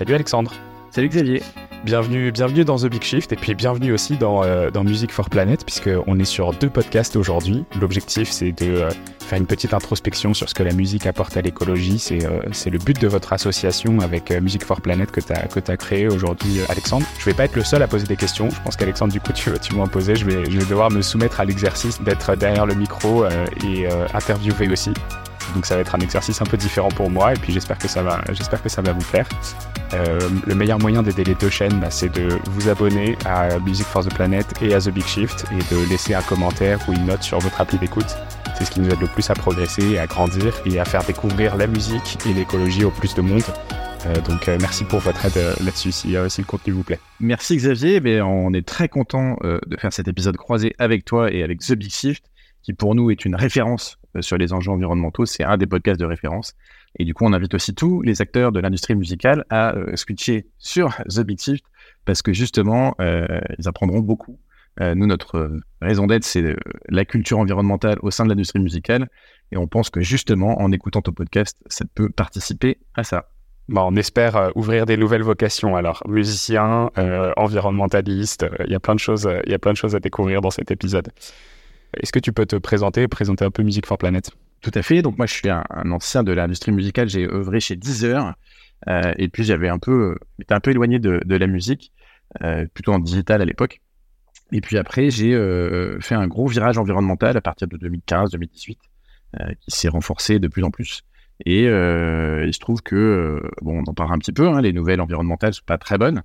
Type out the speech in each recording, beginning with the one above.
Salut Alexandre. Salut Xavier. Bienvenue, bienvenue dans The Big Shift et puis bienvenue aussi dans, euh, dans Music for Planet puisqu'on est sur deux podcasts aujourd'hui. L'objectif c'est de euh, faire une petite introspection sur ce que la musique apporte à l'écologie. C'est euh, le but de votre association avec Music for Planet que tu as, que as créé aujourd'hui Alexandre. Je vais pas être le seul à poser des questions. Je pense qu'Alexandre du coup tu, tu vas en poser. Je vais, je vais devoir me soumettre à l'exercice d'être derrière le micro et interviewer aussi. Donc ça va être un exercice un peu différent pour moi et puis j'espère que ça va, j'espère que ça va vous plaire. Euh, le meilleur moyen d'aider les deux chaînes, bah, c'est de vous abonner à Music for the Planet et à The Big Shift et de laisser un commentaire ou une note sur votre appli d'écoute. C'est ce qui nous aide le plus à progresser, à grandir et à faire découvrir la musique et l'écologie au plus de monde. Euh, donc euh, merci pour votre aide là-dessus si, si, le contenu vous plaît. Merci Xavier, mais on est très content de faire cet épisode croisé avec toi et avec The Big Shift qui pour nous est une référence sur les enjeux environnementaux. C'est un des podcasts de référence. Et du coup, on invite aussi tous les acteurs de l'industrie musicale à euh, switcher sur The Big Shift parce que justement, euh, ils apprendront beaucoup. nous, notre raison d'être, c'est la culture environnementale au sein de l'industrie musicale. Et on pense que justement, en écoutant ton podcast, ça peut participer à ça. Bon, on espère ouvrir des nouvelles vocations. Alors, musicien, environnementaliste, il y a il y a plein de choses à découvrir dans cet épisode. Est-ce que tu peux te présenter, présenter un peu Music for Planet? Tout à fait. Donc moi, je suis un, ancien de l'industrie musicale. J'ai œuvré chez Deezer. Euh, et puis j'avais un peu, j'étais un peu éloigné de, la musique, euh, plutôt en digital à l'époque. Et puis après, j'ai euh, fait un gros virage environnemental à partir de 2015-2018, qui s'est renforcé de plus en plus. Et il se trouve que, bon, on en parle un petit peu, hein, les nouvelles environnementales sont pas très bonnes.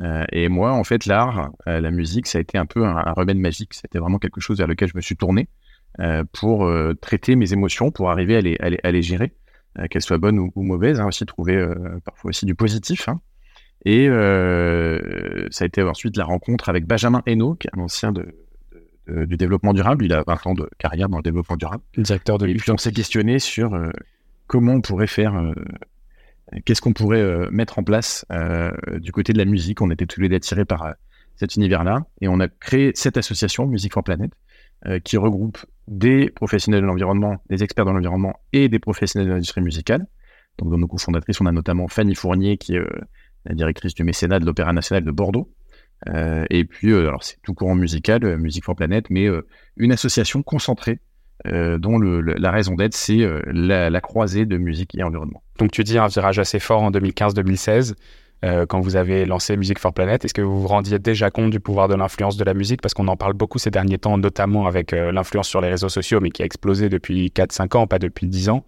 Euh, et moi, en fait, l'art, euh, la musique, ça a été un peu un, remède magique. C'était vraiment quelque chose vers lequel je me suis tourné euh, pour traiter mes émotions, pour arriver à les, à les, gérer, qu'elles soient bonnes ou, mauvaises, hein, aussi trouver parfois aussi du positif. Hein. Et ça a été ensuite la rencontre avec Benjamin Hainaut, qui est un ancien de, du développement durable. Il a 20 ans de carrière dans le développement durable. Directeur de Et puis on s'est questionné sur comment on pourrait faire qu'est-ce qu'on pourrait euh, mettre en place euh, du côté de la musique? On était tous les deux attirés par euh, cet univers-là et on a créé cette association Music for Planet qui regroupe des professionnels de l'environnement, des experts dans l'environnement et des professionnels de l'industrie musicale. Donc dans nos cofondatrices, on a notamment Fanny Fournier qui est la directrice du mécénat de l'Opéra national de Bordeaux. et puis, alors c'est tout courant musical, Music for Planet, mais une association concentrée euh, dont la raison d'être, c'est euh, la, croisée de musique et environnement. Donc tu dis un virage assez fort en 2015-2016. Euh, quand vous avez lancé Music for Planet, est-ce que vous vous rendiez déjà compte du pouvoir de l'influence de la musique? Parce qu'on en parle beaucoup ces derniers temps, notamment avec l'influence sur les réseaux sociaux, mais qui a explosé depuis 4-5 ans, pas depuis 10 ans.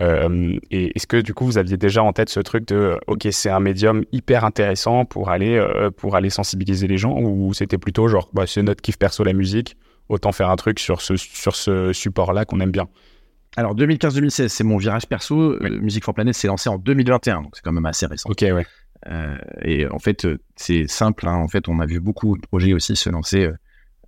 et est-ce que du coup vous aviez déjà en tête ce truc de ok c'est un médium hyper intéressant pour aller pour aller sensibiliser les gens ou c'était plutôt genre bah, c'est notre kiff perso la musique autant faire un truc sur ce, sur ce support-là qu'on aime bien. Alors 2015-2016, c'est mon virage perso. Music for Planet s'est lancé en 2021, donc c'est quand même assez récent. Ok, ouais. Euh, et en fait, c'est simple. Hein. En fait, on a vu beaucoup de projets aussi se lancer euh,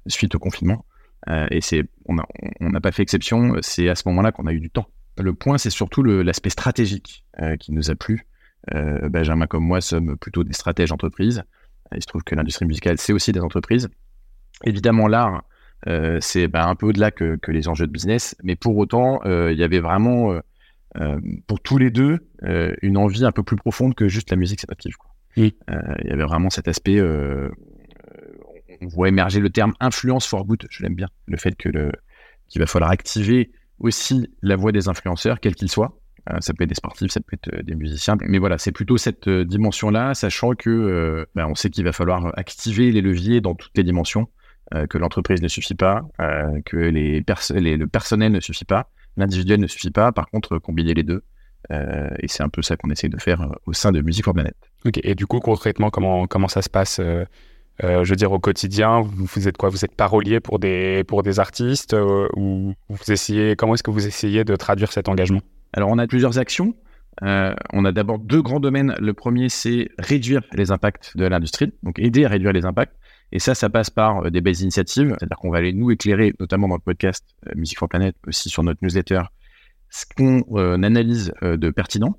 suite au confinement. Euh, et c'est, on n'a on pas fait exception. C'est à ce moment-là qu'on a eu du temps. Le point, c'est surtout l'aspect stratégique qui nous a plu. Benjamin comme moi sommes plutôt des stratèges entreprises. Il se trouve que l'industrie musicale, c'est aussi des entreprises. Évidemment, l'art, euh, c'est ben, un peu au-delà que, les enjeux de business, mais pour autant, euh, il y avait vraiment, euh, pour tous les deux, une envie un peu plus profonde que juste la musique, c'est notre kiff. Il y avait vraiment cet aspect, on voit émerger le terme influence for good, je l'aime bien, le fait que le, qu'il va falloir activer aussi la voix des influenceurs, quels qu'ils soient. ça peut être des sportifs, ça peut être des musiciens, mais voilà, c'est plutôt cette dimension-là, sachant que ben, on sait qu'il va falloir activer les leviers dans toutes les dimensions euh, que l'entreprise ne suffit pas, euh, que les, le personnel ne suffit pas, l'individuel ne suffit pas. Par contre, combiner les deux. Euh, et c'est un peu ça qu'on essaie de faire au sein de Music for Planet. Ok, et du coup, concrètement, comment, comment ça se passe je veux dire, au quotidien, vous, êtes quoi? Vous êtes parolier pour des, pour des artistes ou vous essayez, Comment est-ce que vous essayez de traduire cet engagement? Alors, on a plusieurs actions. on a d'abord deux grands domaines. Le premier, c'est réduire les impacts de l'industrie, donc aider à réduire les impacts. Et ça, ça passe par euh, des belles initiatives, c'est-à-dire qu'on va aller nous éclairer, notamment dans le podcast euh, Music for Planet, aussi sur notre newsletter, ce qu'on euh, analyse de pertinent.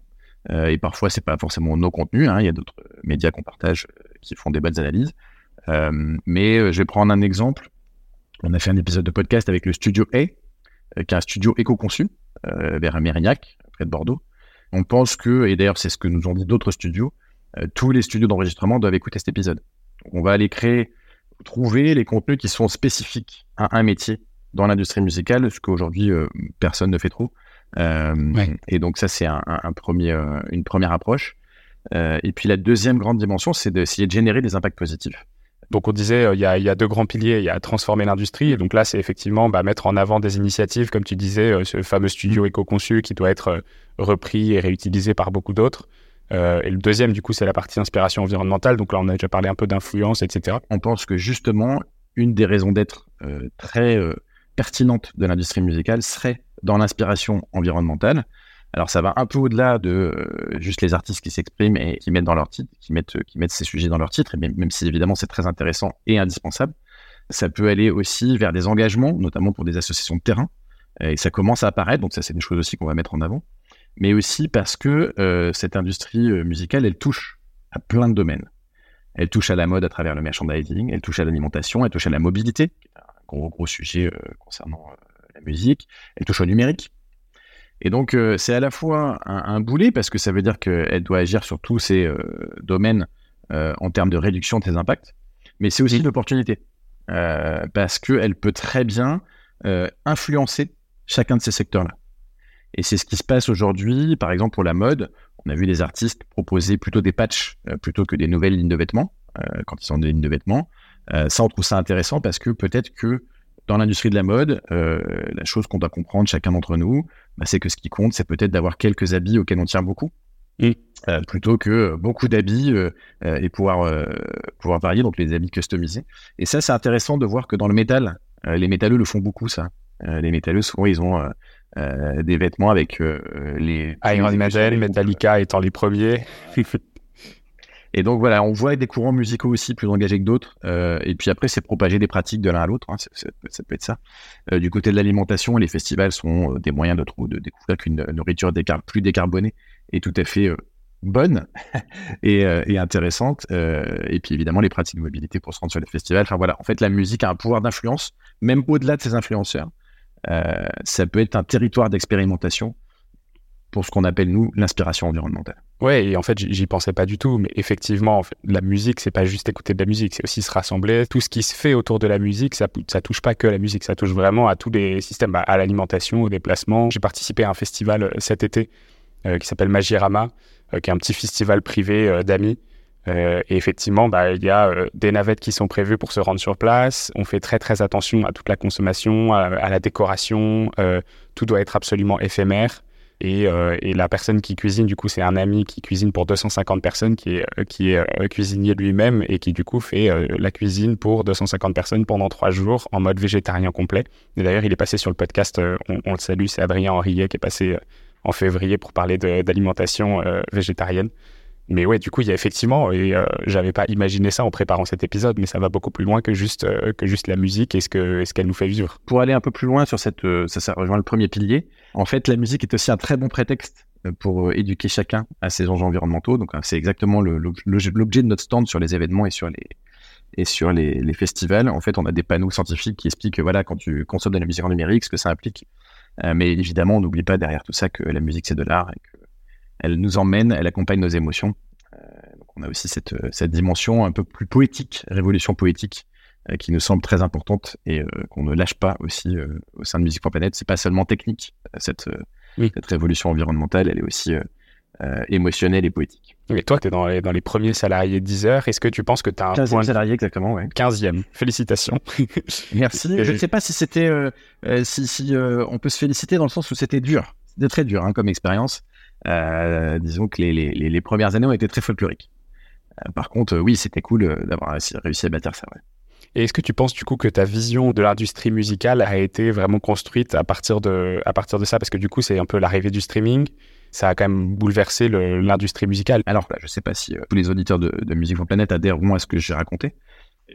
et parfois, c'est pas forcément nos contenus. Hein, il y a d'autres médias qu'on partage qui font des bonnes analyses. mais je vais prendre un exemple. On a fait un épisode de podcast avec le Studio A, qui est un studio éco-conçu vers Mérignac, près de Bordeaux. On pense que, et d'ailleurs c'est ce que nous ont dit d'autres studios, tous les studios d'enregistrement doivent écouter cet épisode. On va aller créer, trouver les contenus qui sont spécifiques à un métier dans l'industrie musicale, ce qu'aujourd'hui personne ne fait trop. Et donc ça, c'est un, premier, une première approche. et puis la deuxième grande dimension, c'est d'essayer de générer des impacts positifs. Donc on disait, euh, il y, a, deux grands piliers. Il y a transformer l'industrie. Et donc là, c'est effectivement bah, mettre en avant des initiatives, comme tu disais, euh, ce fameux studio éco-conçu qui doit être euh, repris et réutilisé par beaucoup d'autres. Et le deuxième, du coup, c'est la partie inspiration environnementale. Donc là, on a déjà parlé un peu d'influence, etc. On pense que justement, une des raisons d'être très pertinente de l'industrie musicale serait dans l'inspiration environnementale. Alors ça va un peu au-delà de euh, juste les artistes qui s'expriment et qui mettent dans leur titre, qui mettent, ces sujets dans leur titre, et même, même si évidemment c'est très intéressant et indispensable. Ça peut aller aussi vers des engagements, notamment pour des associations de terrain, et ça commence à apparaître, donc ça c'est des choses aussi qu'on va mettre en avant, mais aussi parce que euh, cette industrie euh, musicale, elle touche à plein de domaines. Elle touche à la mode à travers le merchandising, elle touche à l'alimentation, elle touche à la mobilité, qui est un gros gros sujet concernant la musique, elle touche au numérique, et donc, euh, c'est à la fois un, boulet, parce que ça veut dire qu'elle doit agir sur tous ces euh, domaines euh, en termes de réduction de ses impacts, mais c'est aussi une opportunité, parce qu'elle peut très bien influencer chacun de ces secteurs-là. Et c'est ce qui se passe aujourd'hui, par exemple pour la mode, on a vu des artistes proposer plutôt des patchs plutôt que des nouvelles lignes de vêtements, quand ils sont des lignes de vêtements. ça, on trouve ça intéressant parce que peut-être que dans l'industrie de la mode, la chose qu'on doit comprendre chacun d'entre nous, bah, c'est que ce qui compte, c'est peut-être d'avoir quelques habits auxquels on tient beaucoup. Euh, plutôt que beaucoup d'habits euh, euh, et pouvoir, pouvoir varier, donc les habits customisés. Et ça, c'est intéressant de voir que dans le métal, les métalleux le font beaucoup, ça. les métalleux, souvent, ils ont des vêtements avec les... Iron Maiden, Metallica étant les premiers. Et donc voilà, on voit des courants musicaux aussi plus engagés que d'autres. Euh, et puis après, c'est propager des pratiques de l'un à l'autre. Hein, ça peut être ça. Euh, du côté de l'alimentation, les festivals sont euh, des moyens de, de découvrir qu'une nourriture plus décarbonée est tout à fait bonne et, et, intéressante. et puis évidemment, les pratiques de mobilité pour se rendre sur les festivals. Enfin voilà, en fait, la musique a un pouvoir d'influence, même au-delà de ses influenceurs. Ça peut être un territoire d'expérimentation pour ce qu'on appelle, nous, l'inspiration environnementale. Ouais, et en fait, j'y pensais pas du tout, mais effectivement, la musique, c'est pas juste écouter de la musique, c'est aussi se rassembler. Tout ce qui se fait autour de la musique, ça, ça touche pas que la musique, ça touche vraiment à tous les systèmes, à l'alimentation, au déplacement. J'ai participé à un festival euh, cet été euh, qui s'appelle Magirama, euh, qui est un petit festival privé d'amis. Et effectivement, bah, il y a des navettes qui sont prévues pour se rendre sur place. On fait très très attention à toute la consommation, à la décoration. tout doit être absolument éphémère. Euh, et, la personne qui cuisine, du coup, c'est un ami qui cuisine pour 250 personnes, qui est, euh, qui est euh, cuisinier lui-même et qui, du coup, fait la cuisine pour 250 personnes pendant trois jours en mode végétarien complet. Et d'ailleurs, il est passé sur le podcast, on, le salue, c'est Adrien Henriet qui est passé en février pour parler d'alimentation végétarienne. Mais ouais, du coup, il y a effectivement, et j'avais pas imaginé ça en préparant cet épisode, mais ça va beaucoup plus loin que juste, que juste la musique et ce qu'elle nous fait vivre. Pour aller un peu plus loin sur cette, ça, ça rejoint le premier pilier. En fait, la musique est aussi un très bon prétexte euh, pour euh, éduquer chacun à ces enjeux environnementaux. Donc, c'est exactement l'objet de notre stand sur les événements et sur les et sur les, festivals. En fait, on a des panneaux scientifiques qui expliquent que voilà, quand tu consommes de la musique en numérique, ce que ça implique. Euh, mais évidemment, on n'oublie pas derrière tout ça que la musique c'est de l'art qu'elle nous emmène, elle accompagne nos émotions. donc, on a aussi cette, cette dimension un peu plus poétique, révolution poétique, euh, qui nous semble très importante et euh, qu'on ne lâche pas aussi euh, au sein de Musique pour Planète. C'est pas seulement technique, cette, cette révolution environnementale, elle est aussi émotionnelle et poétique. Et toi, tu es dans les, dans les premiers salariés de Deezer. Est-ce que tu penses que tu as un 15e point... salarié, exactement, ouais. 15e. Félicitations. Merci. Je ne sais pas si c'était, si, si on peut se féliciter dans le sens où c'était dur. C'était très dur hein, comme expérience. Disons que les, les, les, premières années ont été très folkloriques. par contre, oui, c'était cool d'avoir réussi à bâtir ça. Ouais. Et est-ce que tu penses du coup que ta vision de l'industrie musicale a été vraiment construite à partir de, à partir de ça? Parce que du coup, c'est un peu l'arrivée du streaming. Ça a quand même bouleversé l'industrie musicale. Alors, je ne sais pas si euh, tous les auditeurs de, de Musique for Planet adhèrent à ce que j'ai raconté.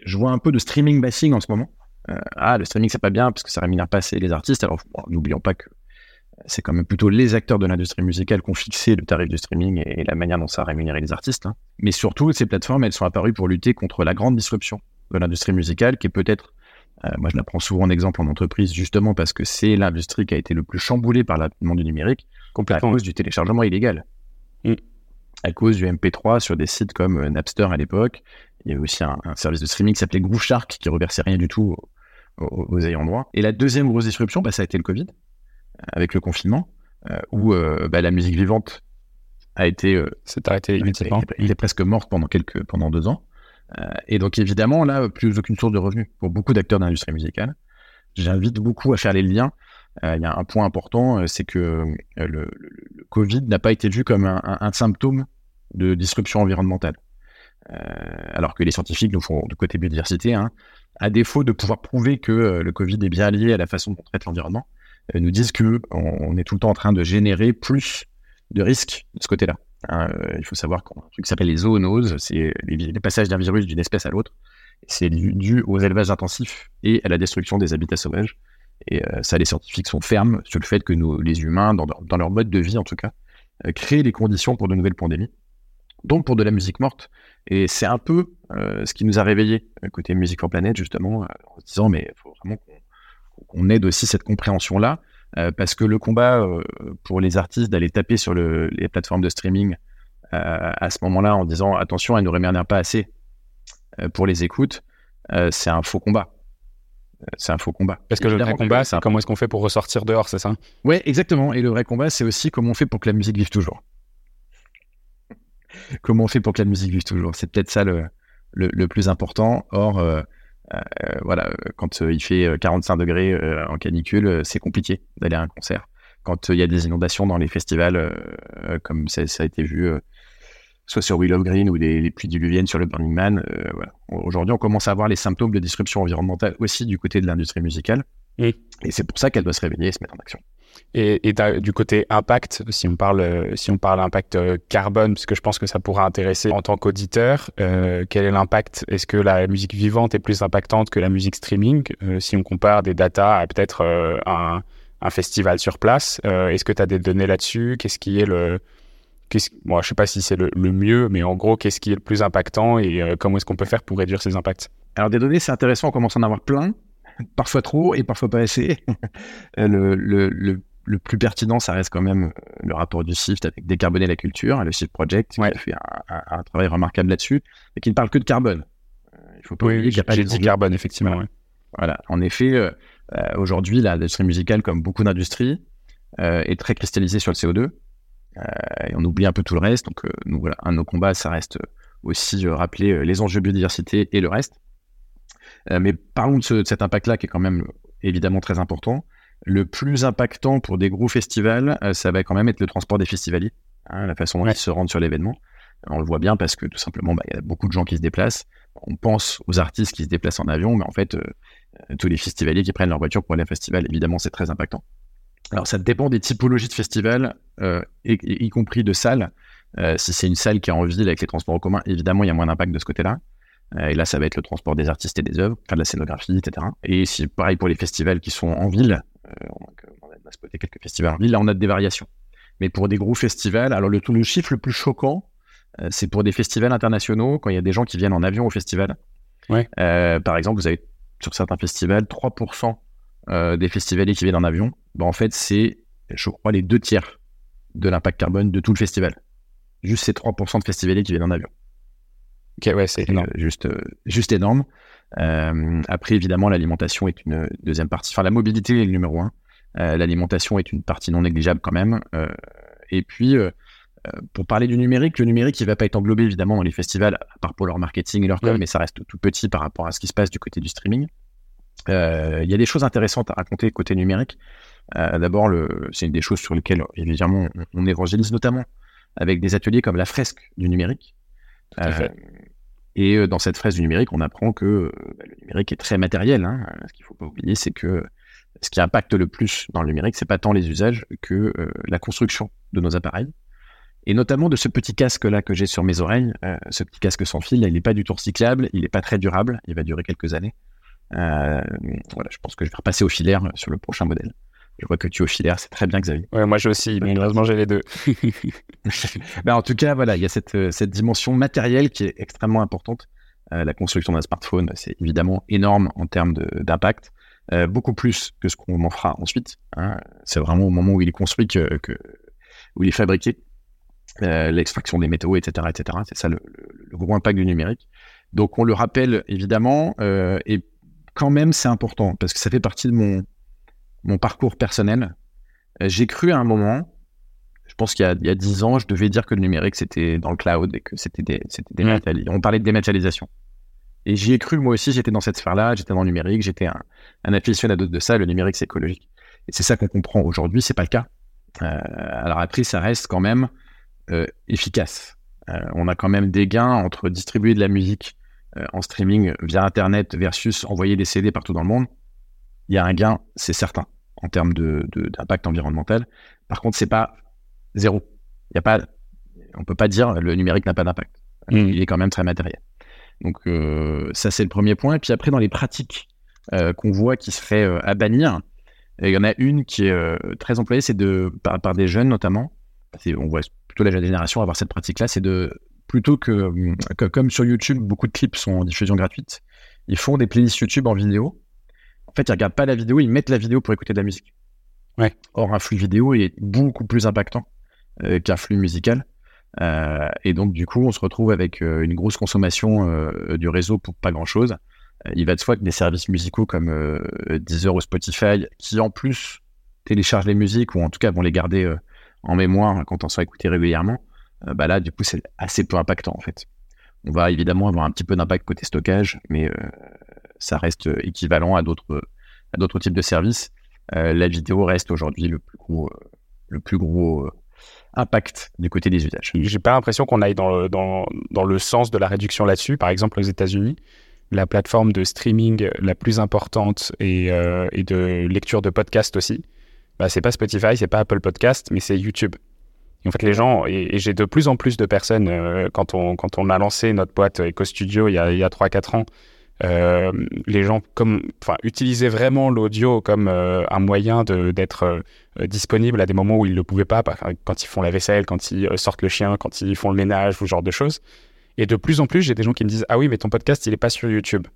Je vois un peu de streaming bashing en ce moment. Euh, ah, le streaming, c'est pas bien parce que ça rémunère pas assez les artistes. Alors, n'oublions pas que c'est quand même plutôt les acteurs de l'industrie musicale qui ont fixé le tarif du streaming et la manière dont ça a rémunéré les artistes. Hein. Mais surtout, ces plateformes, elles sont apparues pour lutter contre la grande disruption de l'industrie musicale, qui est peut-être, euh, moi je la prends souvent en exemple en entreprise, justement parce que c'est l'industrie qui a été le plus chamboulée par l'avènement du numérique, complètement à cause du téléchargement illégal. Mm. à cause du MP3 sur des sites comme Napster à l'époque. Il y avait aussi un, service de streaming qui s'appelait Groove Shark qui reversait rien du tout aux, ayants droit. Et la deuxième grosse disruption, bah, ça a été le Covid, avec le confinement, où bah, la musique vivante a été s'est arrêtée immédiatement. Il est presque morte pendant quelques pendant deux ans. et donc évidemment là, plus aucune source de revenus pour beaucoup d'acteurs de l'industrie musicale. J'invite beaucoup à faire les liens euh, il y a un point important, euh, c'est que euh, le, Covid n'a pas été vu comme un, symptôme de disruption environnementale. alors que les scientifiques nous font de côté biodiversité, hein, à défaut de pouvoir prouver que le Covid est bien lié à la façon dont on traite l'environnement, nous disent que on, est tout le temps en train de générer plus de risques de ce côté-là. Hein. il faut savoir qu'on a un truc qui s'appelle les zoonoses, c'est les, passages d'un virus d'une espèce à l'autre. C'est dû aux élevages intensifs et à la destruction des habitats sauvages. Et euh, ça, les scientifiques sont fermes sur le fait que nous, les humains, dans, leur mode de vie en tout cas, euh, créent les conditions pour de nouvelles pandémies. Donc pour de la musique morte. Et c'est un peu euh, ce qui nous a réveillés côté Music for Planet, justement, en se disant, mais il faut vraiment qu'on aide aussi cette compréhension-là. parce que le combat pour les artistes d'aller taper sur les plateformes de streaming à ce moment-là en disant attention, elle ne rémunère pas assez pour les écoutes, c'est un faux combat c'est un faux combat. Parce que le vrai combat, c'est comment est-ce qu'on fait pour ressortir dehors, c'est ça? Ouais, exactement. Et le vrai combat, c'est aussi comment on fait pour que la musique vive toujours. comment on fait pour que la musique vive toujours C'est peut-être ça le, le, plus important. Or, euh, euh, voilà, quand euh, il fait 45 degrés en canicule, c'est compliqué d'aller à un concert. Quand il y a des inondations dans les festivals, comme ça, ça, a été vu soit sur Willow Green ou les, pluies diluviennes sur le Burning Man. Euh, Aujourd'hui, on commence à avoir les symptômes de disruption environnementale aussi du côté de l'industrie musicale. Et c'est pour ça qu'elle doit se réveiller et se mettre en action. Et, du côté impact, si on parle, si on parle impact euh, carbone, puisque je pense que ça pourra intéresser en tant qu'auditeur, euh, quel est l'impact? Est-ce que la musique vivante est plus impactante que la musique streaming? Si on compare des datas à peut-être un, festival sur place, est-ce que tu as des données là-dessus? Qu'est-ce qui est le, moi, je sais pas si c'est le, mieux, mais en gros, qu'est-ce qui est le plus impactant et euh, comment est-ce qu'on peut faire pour réduire ces impacts? Alors, des données, c'est intéressant, on commence à en avoir plein, parfois trop et parfois pas assez. Euh, plus pertinent, ça reste quand même euh, le rapport du SIFT avec Décarboner la culture, le SIFT Project, qui a fait un, travail remarquable là-dessus, mais qui ne parle que de carbone. Il faut pas oublier qu'il n'y a pas de carbone, effectivement. Voilà. En effet, aujourd'hui, l'industrie musicale, comme beaucoup d'industries, est très cristallisée sur le CO2. Euh, et on oublie un peu tout le reste. Donc, euh, nous, voilà, un de nos combats, ça reste aussi euh, rappeler les enjeux biodiversité et le reste. mais parlons de, cet impact-là qui est quand même évidemment très important. Le plus impactant pour des gros festivals, ça va quand même être le transport des festivaliers, hein, la façon dont ils se rendent sur l'événement. On le voit bien parce que tout simplement, bah, il y a beaucoup de gens qui se déplacent. On pense aux artistes qui se déplacent en avion, mais en fait, tous les festivaliers qui prennent leur voiture pour aller au festival, évidemment, c'est très impactant. Alors ça dépend des typologies de festivals, euh, y, compris de salles. Euh, si c'est une salle qui est en ville avec les transports en commun, évidemment, il y a moins d'impact de ce côté-là. Euh, et là, ça va être le transport des artistes et des œuvres, faire de la scénographie, etc. Et si pareil pour les festivals qui sont en ville, on a spoté quelques festivals en ville, là on a des variations. Mais pour des gros festivals, alors le, le chiffre le plus choquant, c'est pour des festivals internationaux, quand il y a des gens qui viennent en avion au festival. Ouais. par exemple, vous avez sur certains festivals 3% euh, des festivaliers qui viennent en avion, bah, en fait, c'est, je crois, les deux tiers de l'impact carbone de tout le festival. Juste ces 3% de festivaliers qui viennent en avion. Ok, ouais, c'est. Euh, juste, euh, juste énorme. Après, évidemment, l'alimentation est une deuxième partie. Enfin, la mobilité est le numéro un. l'alimentation est une partie non négligeable quand même. et puis, pour parler du numérique, le numérique, il va pas être englobé évidemment dans les festivals, à part pour leur marketing et leur com, mais ça reste tout petit par rapport à ce qui se passe du côté du streaming. Euh, il y a des choses intéressantes à raconter côté numérique. Euh, d'abord, c'est une des choses sur lesquelles, évidemment, on, évangélise notamment avec des ateliers comme la fresque du numérique. Euh, et dans cette fresque du numérique, on apprend que bah, le numérique est très matériel. Hein. Ce qu'il ne faut pas oublier, c'est que ce qui impacte le plus dans le numérique, c'est pas tant les usages que la construction de nos appareils. Et notamment de ce petit casque là que j'ai sur mes oreilles, ce petit casque sans fil, il n'est pas du tout recyclable, il n'est pas très durable, il va durer quelques années. Euh, voilà, je pense que je vais repasser au filaire sur le prochain modèle. Je vois que tu es au filaire, c'est très bien Xavier. Ouais, moi j'ai aussi, mais heureusement j'ai les deux. ben, en tout cas, voilà, il y a cette, cette dimension matérielle qui est extrêmement importante. Euh, la construction d'un smartphone, c'est évidemment énorme en termes d'impact, euh, beaucoup plus que ce qu'on en fera ensuite. Hein. C'est vraiment au moment où il est construit que, que où il est fabriqué. l'extraction des métaux, etc., etc. C'est ça le, gros impact du numérique. Donc on le rappelle évidemment, et quand même c'est important parce que ça fait partie de mon mon parcours personnel. J'ai cru à un moment, je pense qu'il y a dix ans, je devais dire que le numérique c'était dans le cloud et que c'était des, On parlait de dématérialisation. Et j'y ai cru moi aussi. J'étais dans cette sphère-là, j'étais dans le numérique, j'étais un, un aficionado de ça. Le numérique c'est écologique. Et c'est ça qu'on comprend aujourd'hui. C'est pas le cas. Euh, alors après, ça reste quand même euh, efficace. Euh, on a quand même des gains entre distribuer de la musique en streaming via Internet versus envoyer des CD partout dans le monde. Il y a un gain, c'est certain, en termes d'impact de, environnemental. Par contre, c'est pas zéro. Il y a pas, on peut pas dire le numérique n'a pas d'impact. Mmh. Il est quand même très matériel. Donc ça, c'est le premier point. Et puis après, dans les pratiques qu'on voit qui seraient à bannir, il y en a une qui est euh, très employée, c'est de par, des jeunes notamment. On voit plutôt la jeune génération avoir cette pratique-là, c'est de plutôt que, comme sur YouTube, beaucoup de clips sont en diffusion gratuite. Ils font des playlists YouTube en vidéo. En fait, ils regardent pas la vidéo, ils mettent la vidéo pour écouter de la musique. Ouais. Or, un flux vidéo est beaucoup plus impactant euh, qu'un flux musical. Euh, et donc, du coup, on se retrouve avec une grosse consommation du réseau pour pas grand-chose il va de soi que des services musicaux comme euh, Deezer ou Spotify, qui en plus téléchargent les musiques ou en tout cas vont les garder euh, en mémoire quand on sera écouté régulièrement, euh, bah là, du coup, c'est assez peu impactant en fait. On va évidemment avoir un petit peu d'impact côté stockage, mais ça reste équivalent à d'autres à d'autres types de services. la vidéo reste aujourd'hui le plus gros impact du côté des usages. J'ai pas l'impression qu'on aille dans le, sens de la réduction là-dessus. Par exemple, aux États-Unis, la plateforme de streaming la plus importante et, euh, de lecture de podcast aussi, bah, c'est pas Spotify, c'est pas Apple Podcast, mais c'est YouTube. en fait, les gens, et, j'ai de plus en plus de personnes, euh, quand, on, quand on a lancé notre boîte Eco Studio il y a, a 3-4 ans, euh, les gens comme, utilisaient vraiment l'audio comme un moyen d'être disponible à des moments où ils ne le pouvaient pas, quand ils font la vaisselle, quand ils sortent le chien, quand ils font le ménage, ou ce genre de choses. Et de plus en plus, j'ai des gens qui me disent Ah oui, mais ton podcast, il n'est pas sur YouTube.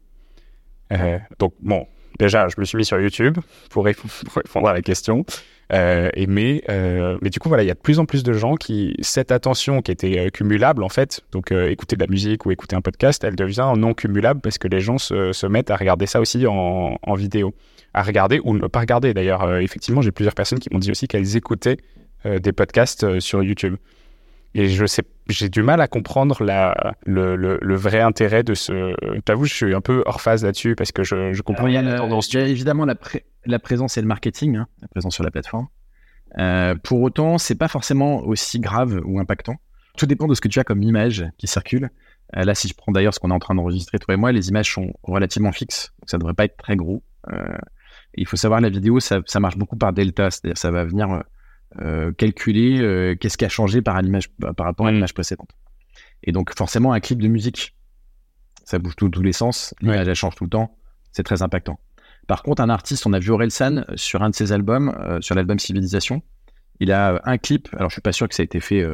Euh, donc, bon, déjà, je me suis mis sur YouTube pour, répondre à la question. Euh, et mais, euh, mais du coup, voilà, il y a de plus en plus de gens qui, cette attention qui était cumulable, en fait, donc écouter de la musique ou écouter un podcast, elle devient non cumulable parce que les gens se, se mettent à regarder ça aussi en, en, vidéo. À regarder ou ne pas regarder. D'ailleurs, effectivement, j'ai plusieurs personnes qui m'ont dit aussi qu'elles écoutaient des podcasts sur YouTube. Et je sais, j'ai du mal à comprendre la, le, le, vrai intérêt de ce. T'avoue, je suis un peu hors phase là-dessus parce que je, je comprends. il y a, la tendance. évidemment la, la, présence et le marketing, hein, la présence sur la plateforme. Euh, pour autant, c'est pas forcément aussi grave ou impactant. Tout dépend de ce que tu as comme image qui circule. Euh, là, si je prends d'ailleurs ce qu'on est en train d'enregistrer toi et moi, les images sont relativement fixes, donc ça devrait pas être très gros. Euh, il faut savoir la vidéo, ça, ça marche beaucoup par delta, c'est-à-dire ça va venir calculer qu'est-ce qui a changé par, par rapport à l'image précédente. Et donc forcément, un clip de musique, ça bouge tous les sens, l'image elle change tout le temps, c'est très impactant. Par contre, un artiste, on a vu Orelsan sur un de ses albums, euh, sur l'album Civilisation, il a un clip, alors je suis pas sûr que ça a été fait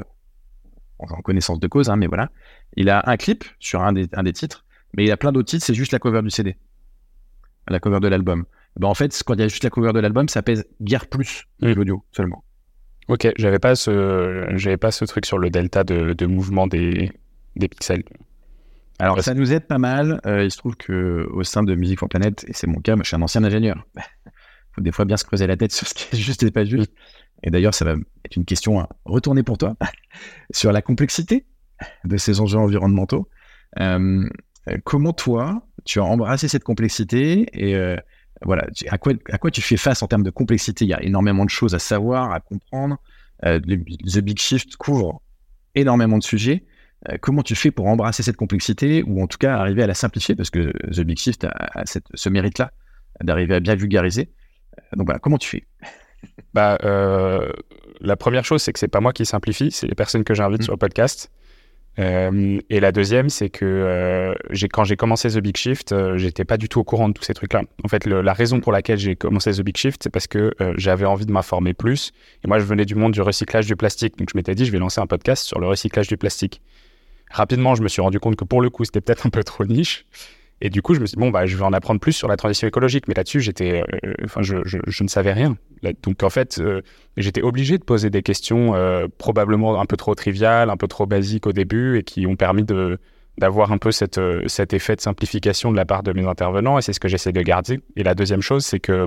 en connaissance de cause, hein, mais voilà, il a un clip sur un des, un des titres, mais il a plein d'autres titres, c'est juste la cover du CD, la cover de l'album. Ben, en fait, quand il y a juste la cover de l'album, ça pèse guère plus que l'audio seulement. Ok, j'avais pas ce, j'avais pas ce truc sur le delta de, de mouvement des, des pixels. Alors ça nous aide pas mal. Euh, il se trouve que au sein de Music for Planet, et c'est mon cas, moi, je suis un ancien ingénieur. faut des fois bien se creuser la tête sur ce qui est juste et pas juste. Et d'ailleurs, ça va être une question à retourner pour toi sur la complexité de ces enjeux environnementaux. Euh, comment toi, tu as embrassé cette complexité et euh, voilà, à quoi, à quoi tu fais face en termes de complexité? Il y a énormément de choses à savoir, à comprendre. Euh, The Big Shift couvre énormément de sujets. Euh, comment tu fais pour embrasser cette complexité ou en tout cas arriver à la simplifier Parce que The Big Shift a, ce mérite-là d'arriver à bien vulgariser. Euh, donc voilà, comment tu fais? Bah, La première chose, c'est que c'est pas moi qui simplifie, c'est les personnes que j'invite mmh. sur le podcast. Euh, et la deuxième, c'est que euh, quand j'ai commencé The Big Shift, euh, j'étais pas du tout au courant de tous ces trucs-là. En fait, la raison pour laquelle j'ai commencé The Big Shift, c'est parce que j'avais envie de m'informer plus. Et moi, je venais du monde du recyclage du plastique. Donc, je m'étais dit, je vais lancer un podcast sur le recyclage du plastique. Rapidement, je me suis rendu compte que pour le coup, c'était peut-être un peu trop niche. Et du coup, je me suis dit, bon, bah, je vais en apprendre plus sur la transition écologique. Mais là-dessus, j'étais, euh, enfin, je, je, ne savais rien. Donc, en fait, euh, j'étais obligé de poser des questions euh, probablement un peu trop triviales, un peu trop basiques au début et qui ont permis de, d'avoir un peu cette, cet effet de simplification de la part de mes intervenants. Et c'est ce que j'essaie de garder. Et la deuxième chose, c'est que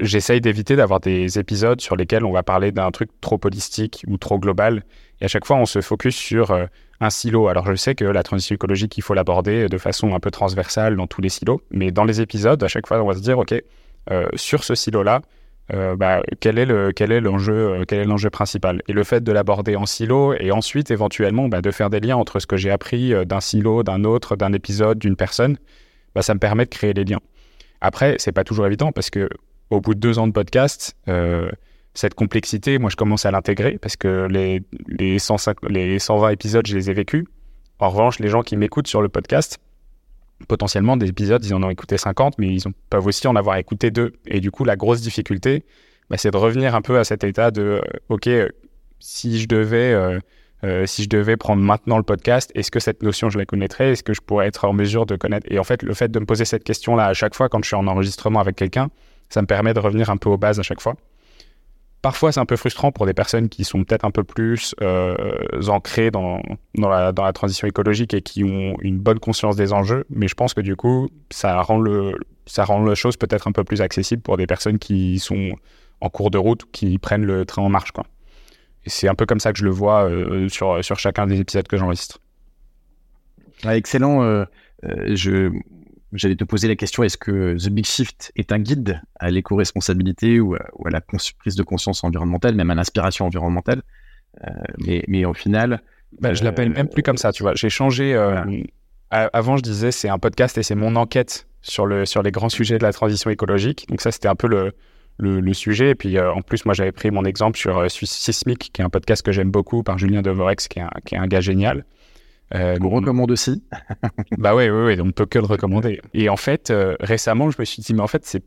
j'essaye d'éviter d'avoir des épisodes sur lesquels on va parler d'un truc trop holistique ou trop global. Et à chaque fois, on se focus sur un silo. Alors je sais que la transition écologique, il faut l'aborder de façon un peu transversale dans tous les silos, mais dans les épisodes, à chaque fois, on va se dire, OK, euh, sur ce silo-là, euh, bah, quel est le quel est l'enjeu euh, quel est l'enjeu principal? Et le fait de l'aborder en silo et ensuite éventuellement bah, de faire des liens entre ce que j'ai appris d'un silo d'un autre d'un épisode d'une personne bah, ça me permet de créer des liens après c'est pas toujours évident parce que au bout de deux ans de podcast cette complexité, moi, je commence à l'intégrer parce que les, les, 105, les 120 épisodes, je les ai vécus. En revanche, les gens qui m'écoutent sur le podcast, potentiellement, des épisodes, ils en ont écouté 50, mais ils peuvent aussi en avoir écouté deux. Et du coup, la grosse difficulté, bah, c'est de revenir un peu à cet état de, euh, OK, si je devais... Euh, euh, si je devais prendre maintenant le podcast, est-ce que cette notion, je la connaîtrais? Est-ce que je pourrais être en mesure de connaître? Et en fait, le fait de me poser cette question-là à chaque fois quand je suis en enregistrement avec quelqu'un, ça me permet de revenir un peu aux bases à chaque fois. Parfois, c'est un peu frustrant pour des personnes qui sont peut-être un peu plus euh, ancrées dans, dans, la, dans, la, transition écologique et qui ont une bonne conscience des enjeux. Mais je pense que du coup, ça rend, le, ça rend la chose peut-être un peu plus accessible pour des personnes qui sont en cours de route, qui prennent le train en marche. Quoi. Et c'est un peu comme ça que je le vois euh, sur, sur chacun des épisodes que j'enregistre. Ah, excellent. Euh, je J'allais te poser la question, est-ce que The Big Shift est un guide à l'éco-responsabilité ou, à la prise de conscience environnementale, même à l'inspiration environnementale euh, mais, mais, au final... Bah, je l'appelle même plus comme ça, tu vois. J'ai changé... Euh, avant, je disais, c'est un podcast et c'est mon enquête sur, le, sur les grands sujets de la transition écologique. Donc ça, c'était un peu le, le, sujet. Et puis, euh, en plus, moi, j'avais pris mon exemple sur Sismic, qui est un podcast que j'aime beaucoup, par Julien Devorex, qui est qui est un gars génial. Euh, on recommande aussi. bah ouais, ouais, ouais, on peut que le recommander. Et en fait, euh, récemment, je me suis dit, mais en fait, c'est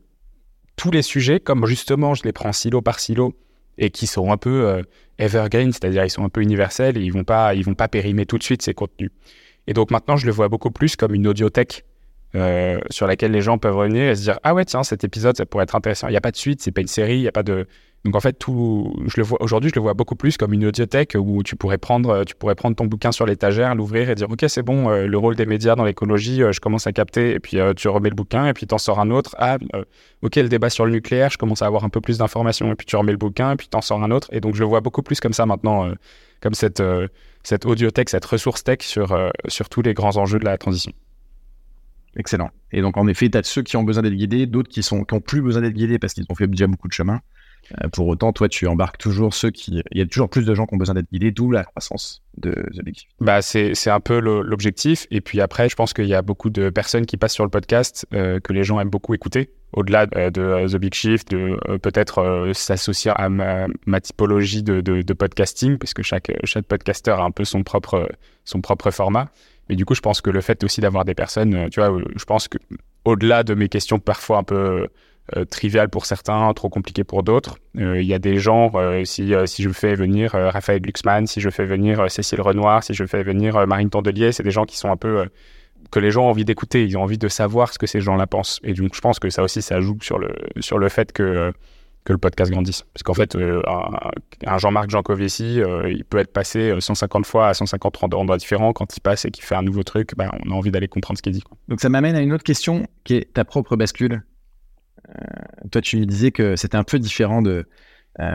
tous les sujets, comme justement, je les prends silo par silo et qui sont un peu euh, evergreen, c'est-à-dire ils sont un peu universels et ils vont pas, ils vont pas périmer tout de suite ces contenus. Et donc maintenant, je le vois beaucoup plus comme une audiothèque euh, sur laquelle les gens peuvent revenir et se dire ah ouais tiens cet épisode ça pourrait être intéressant. Il n'y a pas de suite, c'est pas une série, il n'y a pas de donc en fait tout je le vois aujourd'hui je le vois beaucoup plus comme une audiothèque où tu pourrais prendre tu pourrais prendre ton bouquin sur l'étagère, l'ouvrir et dire ok c'est bon euh, le rôle des médias dans l'écologie euh, je commence à capter et puis tu remets le bouquin et puis t'en sors un autre ah ok le débat sur le nucléaire je commence à avoir un peu plus d'informations et puis tu remets le bouquin et puis t'en sors un autre et donc je le vois beaucoup plus comme ça maintenant comme cette cette audiothèque cette ressource tech sur sur tous les grands enjeux de la transition. Excellent. Et donc, en effet, tu as ceux qui ont besoin d'être guidés, d'autres qui sont qui plus besoin d'être guidés parce qu'ils ont fait déjà beaucoup de chemin. Euh, pour autant, toi, tu embarques toujours ceux qui. Il y a toujours plus de gens qui ont besoin d'être guidés, d'où la croissance de The Big Shift. Bah, c'est, un peu l'objectif. Et puis après, je pense qu'il y a beaucoup de personnes qui passent sur le podcast euh, que les gens aiment beaucoup écouter. Au-delà euh, de The Big Shift, de peut-être s'associer à ma, ma typologie de, de, de, podcasting, puisque chaque, chaque podcasteur a un peu son propre, son propre format. Mais du coup, je pense que le fait aussi d'avoir des personnes, euh, tu vois, euh, je pense que au-delà de mes questions parfois un peu euh, triviales pour certains, trop compliquées pour d'autres, il y a des gens, si, si je fais venir Raphaël Glucksmann, si je fais venir Cécile Renoir, si je fais venir Marine Tondelier, c'est des gens qui sont un peu que les gens ont envie d'écouter, ils ont envie de savoir ce que ces gens-là pensent. Et donc, je pense que ça aussi, ça joue sur le, sur le fait que que le podcast grandisse. Parce qu'en fait, euh, un, Jean-Marc Jancovici, euh, il peut être passé 150 euh, fois à 150 endroits différents. Quand il passe et qu'il fait un nouveau truc, ben, on a envie d'aller comprendre ce qu'il dit. Donc ça m'amène à une autre question qui est ta propre bascule. toi, tu me disais que c'était un peu différent de...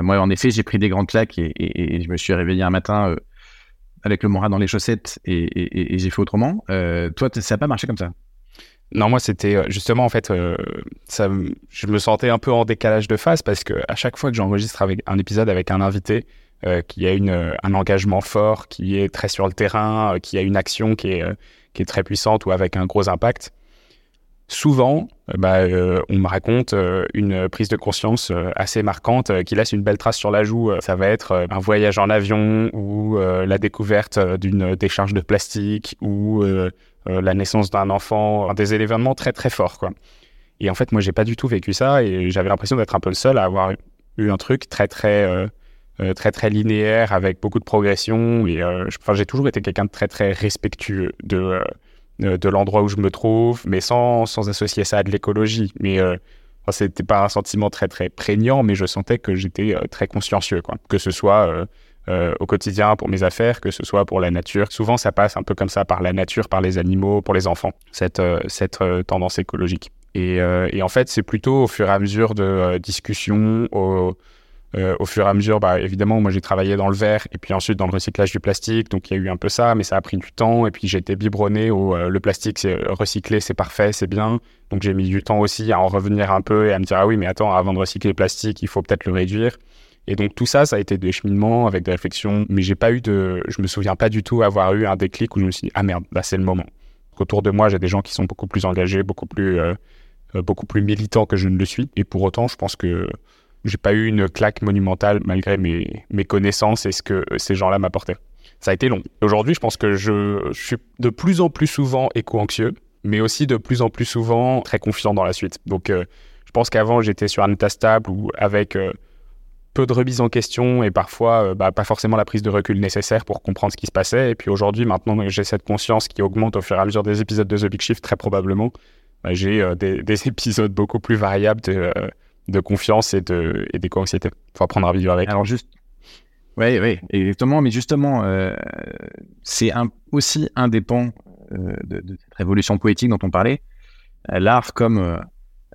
moi, en effet, j'ai pris des grandes claques et, je me suis réveillé un matin avec le moral dans les chaussettes et, j'ai fait autrement. toi, ça n'a pas marché comme ça non, moi, c'était euh, justement, en fait, euh, je me sentais un peu en décalage de phase parce que à chaque fois que j'enregistre avec un épisode avec un invité euh, qui a une, un engagement fort, qui est très sur le terrain, qui a une action qui est, qui est très puissante ou avec un gros impact, souvent, bah, on me raconte une prise de conscience assez marquante qui laisse une belle trace sur la joue. Ça va être un voyage en avion ou la découverte d'une décharge de plastique ou euh, la naissance d'un enfant, des événements très très forts quoi. Et en fait, moi, j'ai pas du tout vécu ça et j'avais l'impression d'être un peu le seul à avoir eu un truc très très euh, euh, très très linéaire avec beaucoup de progression. Et j'ai toujours été quelqu'un de très très respectueux de de l'endroit où je me trouve, mais sans, sans associer ça à de l'écologie. Mais c'était pas un sentiment très très prégnant, mais je sentais que j'étais très consciencieux, quoi. Que ce soit au quotidien pour mes affaires, que ce soit pour la nature. Souvent, ça passe un peu comme ça par la nature, par les animaux, pour les enfants, cette, cette tendance écologique. Et, et, en fait, c'est plutôt au fur et à mesure de discussions, au, euh, au fur et à mesure, bah, évidemment, moi j'ai travaillé dans le verre et puis ensuite dans le recyclage du plastique, donc il y a eu un peu ça, mais ça a pris du temps. Et puis j'ai été biberonné au euh, le plastique, c'est recyclé, c'est parfait, c'est bien. Donc j'ai mis du temps aussi à en revenir un peu et à me dire ah oui, mais attends, avant de recycler le plastique, il faut peut-être le réduire. Et donc tout ça, ça a été des cheminements avec des réflexions, mais j'ai pas eu de, je me souviens pas du tout avoir eu un déclic où je me suis dit ah merde, là c'est le moment. Autour de moi, j'ai des gens qui sont beaucoup plus engagés, beaucoup plus, euh, beaucoup plus militants que je ne le suis. Et pour autant, je pense que j'ai pas eu une claque monumentale malgré mes, mes connaissances et ce que ces gens-là m'apportaient. Ça a été long. Aujourd'hui, je pense que je, suis de plus en plus souvent éco-anxieux, mais aussi de plus en plus souvent très confiant dans la suite. Donc, euh, je pense qu'avant, j'étais sur un état stable ou avec euh, peu de remise en question et parfois euh, bah, pas forcément la prise de recul nécessaire pour comprendre ce qui se passait. Et puis aujourd'hui, maintenant j'ai cette conscience qui augmente au fur et à mesure des épisodes de The Big Shift, très probablement. Bah, j'ai des, des, épisodes beaucoup plus variables de confiance et de et d'éco-anxiété. Faut apprendre à avec. Alors juste, oui, oui, exactement. Mais justement, euh, c'est un, aussi un des pans euh, de, cette révolution poétique dont on parlait. Euh, l'art comme,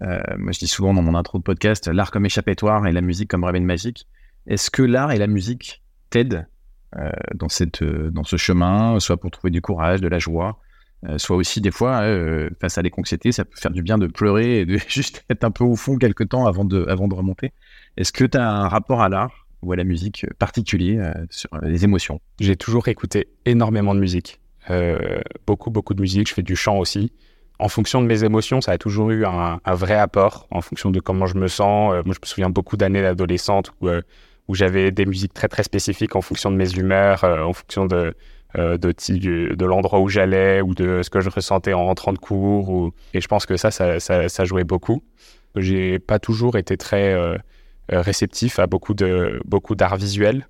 moi je dis souvent dans mon intro de podcast, l'art comme échappatoire et la musique comme réveil magique. Est-ce que l'art et la musique t'aident dans cette dans ce chemin, soit pour trouver du courage, de la joie, soit aussi des fois euh, face à l'éco-anxiété, ça peut faire du bien de pleurer et de juste être un peu au fond quelque temps avant de, avant de remonter. Est-ce que tu as un rapport à l'art ou à la musique particulier euh, sur les émotions? J'ai toujours écouté énormément de musique, beaucoup beaucoup de musique. Je fais du chant aussi. En fonction de mes émotions, ça a toujours eu un, un vrai apport en fonction de comment je me sens. moi, je me souviens beaucoup d'années d'adolescente où où j'avais des musiques très très spécifiques en fonction de mes humeurs, en fonction de euh, de, l'endroit où j'allais ou de ce que je ressentais en rentrant de cours. Ou... Et je pense que ça, ça, ça, jouait beaucoup. J'ai pas toujours été très euh, réceptif à beaucoup de beaucoup d'art visuel.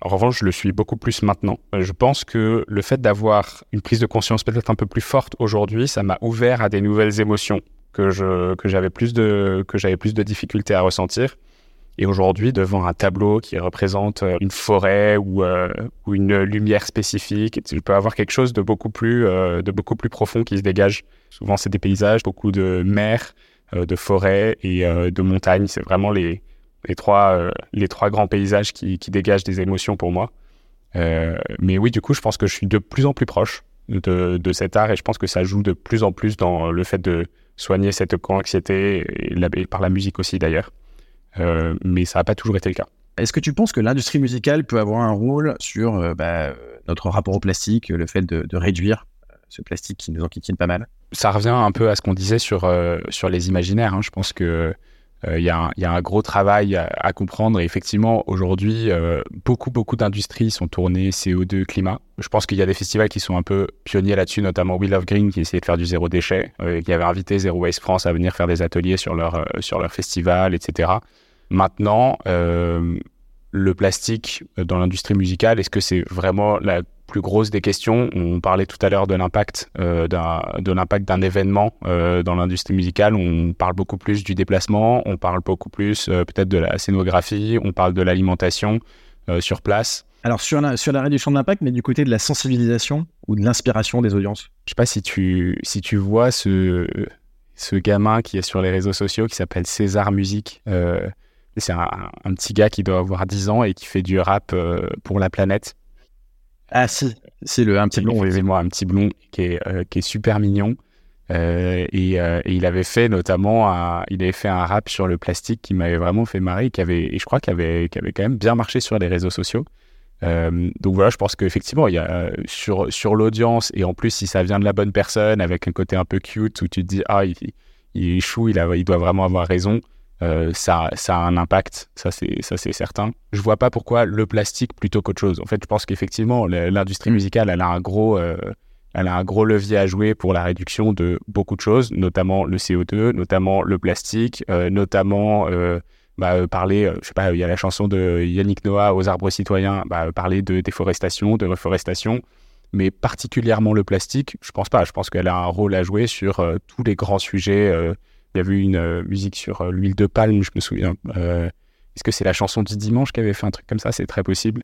En revanche, je le suis beaucoup plus maintenant. Je pense que le fait d'avoir une prise de conscience peut-être un peu plus forte aujourd'hui, ça m'a ouvert à des nouvelles émotions que je que j'avais plus de que j'avais plus de difficultés à ressentir. Et aujourd'hui, devant un tableau qui représente euh, une forêt ou, euh, ou une lumière spécifique, tu peux avoir quelque chose de beaucoup plus, euh, de beaucoup plus profond qui se dégage. Souvent, c'est des paysages, beaucoup de mers, de forêts et de montagnes. C'est vraiment les, les, trois, les trois grands paysages qui, qui dégagent des émotions pour moi. mais oui, du coup, je pense que je suis de plus en plus proche de, de, cet art et je pense que ça joue de plus en plus dans le fait de soigner cette anxiété et par la musique aussi d'ailleurs. Euh, mais ça n'a pas toujours été le cas. Est-ce que tu penses que l'industrie musicale peut avoir un rôle sur euh, bah, notre rapport au plastique, le fait de, réduire euh, ce plastique qui nous enquiquine pas mal? Ça revient un peu à ce qu'on disait sur, sur les imaginaires. Hein. Je pense que il y, a un gros travail à, comprendre. Et effectivement, aujourd'hui, beaucoup, beaucoup d'industries sont tournées CO2, climat. Je pense qu'il y a des festivals qui sont un peu pionniers là-dessus, notamment We Love Green, qui essayait de faire du zéro déchet, qui avait invité Zero Waste France à venir faire des ateliers sur leur, sur leur festival, etc. Maintenant, euh, le plastique dans l'industrie musicale, est-ce que c'est vraiment la plus grosse des questions? On parlait tout à l'heure de l'impact euh, de l'impact d'un événement euh, dans l'industrie musicale. On parle beaucoup plus du déplacement, on parle beaucoup plus peut-être de la scénographie, on parle de l'alimentation sur place. Alors sur la, sur la réduction de l'impact, mais du côté de la sensibilisation ou de l'inspiration des audiences? Je sais pas si tu si tu vois ce ce gamin qui est sur les réseaux sociaux qui s'appelle César Musique. C'est un, petit gars qui doit avoir 10 ans et qui fait du rap euh, pour la planète. Ah si, c'est le un petit blond. moi un petit blond qui est, euh, qui est super mignon. Euh, et, il avait fait notamment un, il avait fait un rap sur le plastique qui m'avait vraiment fait marrer, qui avait, et je crois qu'il avait, quand même bien marché sur les réseaux sociaux. donc voilà, je pense qu'effectivement, il y a sur, sur l'audience, et en plus, si ça vient de la bonne personne, avec un côté un peu cute, où tu te dis, ah, il, il est chou, il, a, il doit vraiment avoir raison, euh, ça, ça a un impact, ça c'est, certain. Je vois pas pourquoi le plastique plutôt qu'autre chose. En fait, je pense qu'effectivement, l'industrie musicale, elle a un gros, euh, elle a un gros levier à jouer pour la réduction de beaucoup de choses, notamment le CO2, notamment le plastique, euh, notamment bah, parler, je sais pas, il y a la chanson de Yannick Noah aux arbres citoyens, bah, parler de déforestation, de reforestation. mais particulièrement le plastique, je pense pas. Je pense qu'elle a un rôle à jouer sur tous les grands sujets. Il y avait une musique sur l'huile de palme, je me souviens. Est-ce que c'est la chanson du dimanche qui avait fait un truc comme ça? C'est très possible.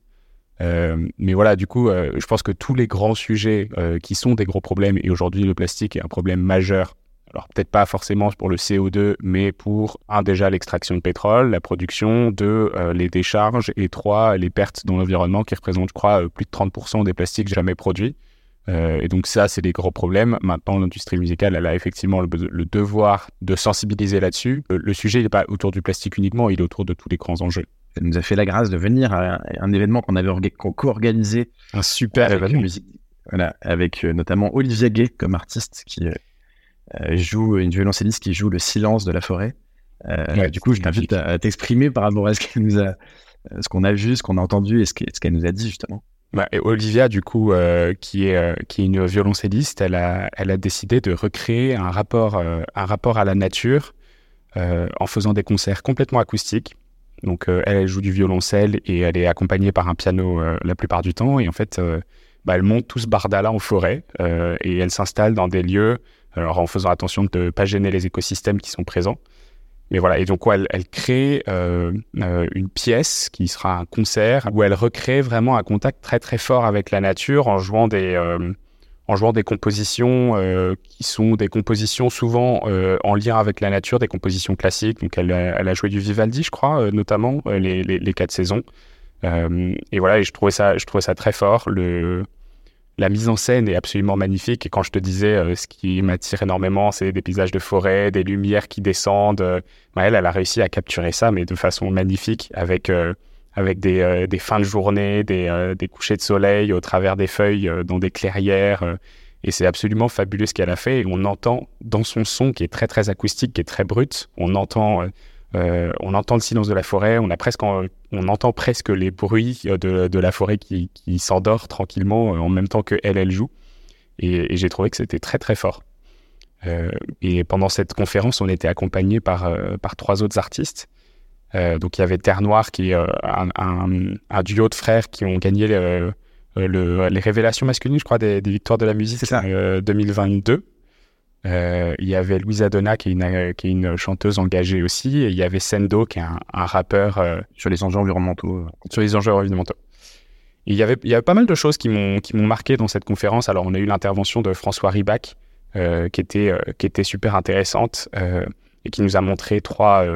mais voilà, du coup, je pense que tous les grands sujets qui sont des gros problèmes, et aujourd'hui le plastique est un problème majeur alors peut-être pas forcément pour le CO2, mais pour, un, déjà l'extraction de pétrole, la production, deux, euh, les décharges, et trois, les pertes dans l'environnement qui représentent, je crois, euh, plus de 30% des plastiques jamais produits. Euh, et donc ça, c'est des gros problèmes. Maintenant, l'industrie musicale, elle a effectivement le, devoir de sensibiliser là-dessus. Le, sujet, n'est pas autour du plastique uniquement, il est autour de tous les grands enjeux. Elle nous a fait la grâce de venir à un événement qu'on avait co-organisé. Un super événement. Musique, voilà, avec notamment Olivier Gay comme artiste qui euh, joue une violoncelliste qui joue le silence de la forêt. Euh, du coup, je t'invite à, t'exprimer par rapport à ce qu'elle nous a, ce qu'on a vu, ce qu'on a entendu et ce qu'elle nous a dit justement. Bah, Olivia, du coup, euh, qui, est, qui est une violoncelliste, elle a, elle décidé de recréer un rapport, rapport à la nature en faisant des concerts complètement acoustiques. Donc, elle joue du violoncelle et elle est accompagnée par un piano la plupart du temps. Et en fait, bah, elle monte tout ce barda-là en forêt et elle s'installe dans des lieux en faisant attention de ne pas gêner les écosystèmes qui sont présents. Mais voilà, et donc elle, elle crée euh, euh, une pièce qui sera un concert où elle recrée vraiment un contact très très fort avec la nature en jouant des, euh, en jouant des compositions qui sont des compositions souvent en lien avec la nature, des compositions classiques. Donc elle, elle a joué du Vivaldi, je crois, notamment les, les, quatre saisons. et voilà, et je trouvais ça, je trouvais ça très fort. La mise en scène est absolument magnifique. Et quand je te disais, euh, ce qui m'attire énormément, c'est des paysages de forêt, des lumières qui descendent. Euh, elle, elle a réussi à capturer ça, mais de façon magnifique, avec, euh, avec des, des, fins de journée, des, des, couchers de soleil au travers des feuilles, dans des clairières. et c'est absolument fabuleux ce qu'elle a fait. Et on entend dans son son, qui est très, très acoustique, qui est très brut, on entend euh, on entend le silence de la forêt, on, a presque on entend presque les bruits de, la forêt qui, s'endort tranquillement euh, en même temps que elle, elle joue. Et, j'ai trouvé que c'était très très fort. Euh, et pendant cette conférence, on était accompagné par, par trois autres artistes. donc il y avait Terre Noire, qui est un, duo de frères qui ont gagné les révélations masculines, je crois, des, des victoires de la musique 2022. Euh, il y avait Louisa Donna, qui est, une, qui est une chanteuse engagée aussi. Et il y avait Sendo, qui est un, rappeur. Euh, sur les enjeux environnementaux. Sur les enjeux environnementaux. il y, avait, il y avait pas mal de choses qui m'ont marqué dans cette conférence. Alors, on a eu l'intervention de François Ribac, euh, qui, était, qui était super intéressante et qui nous a montré trois,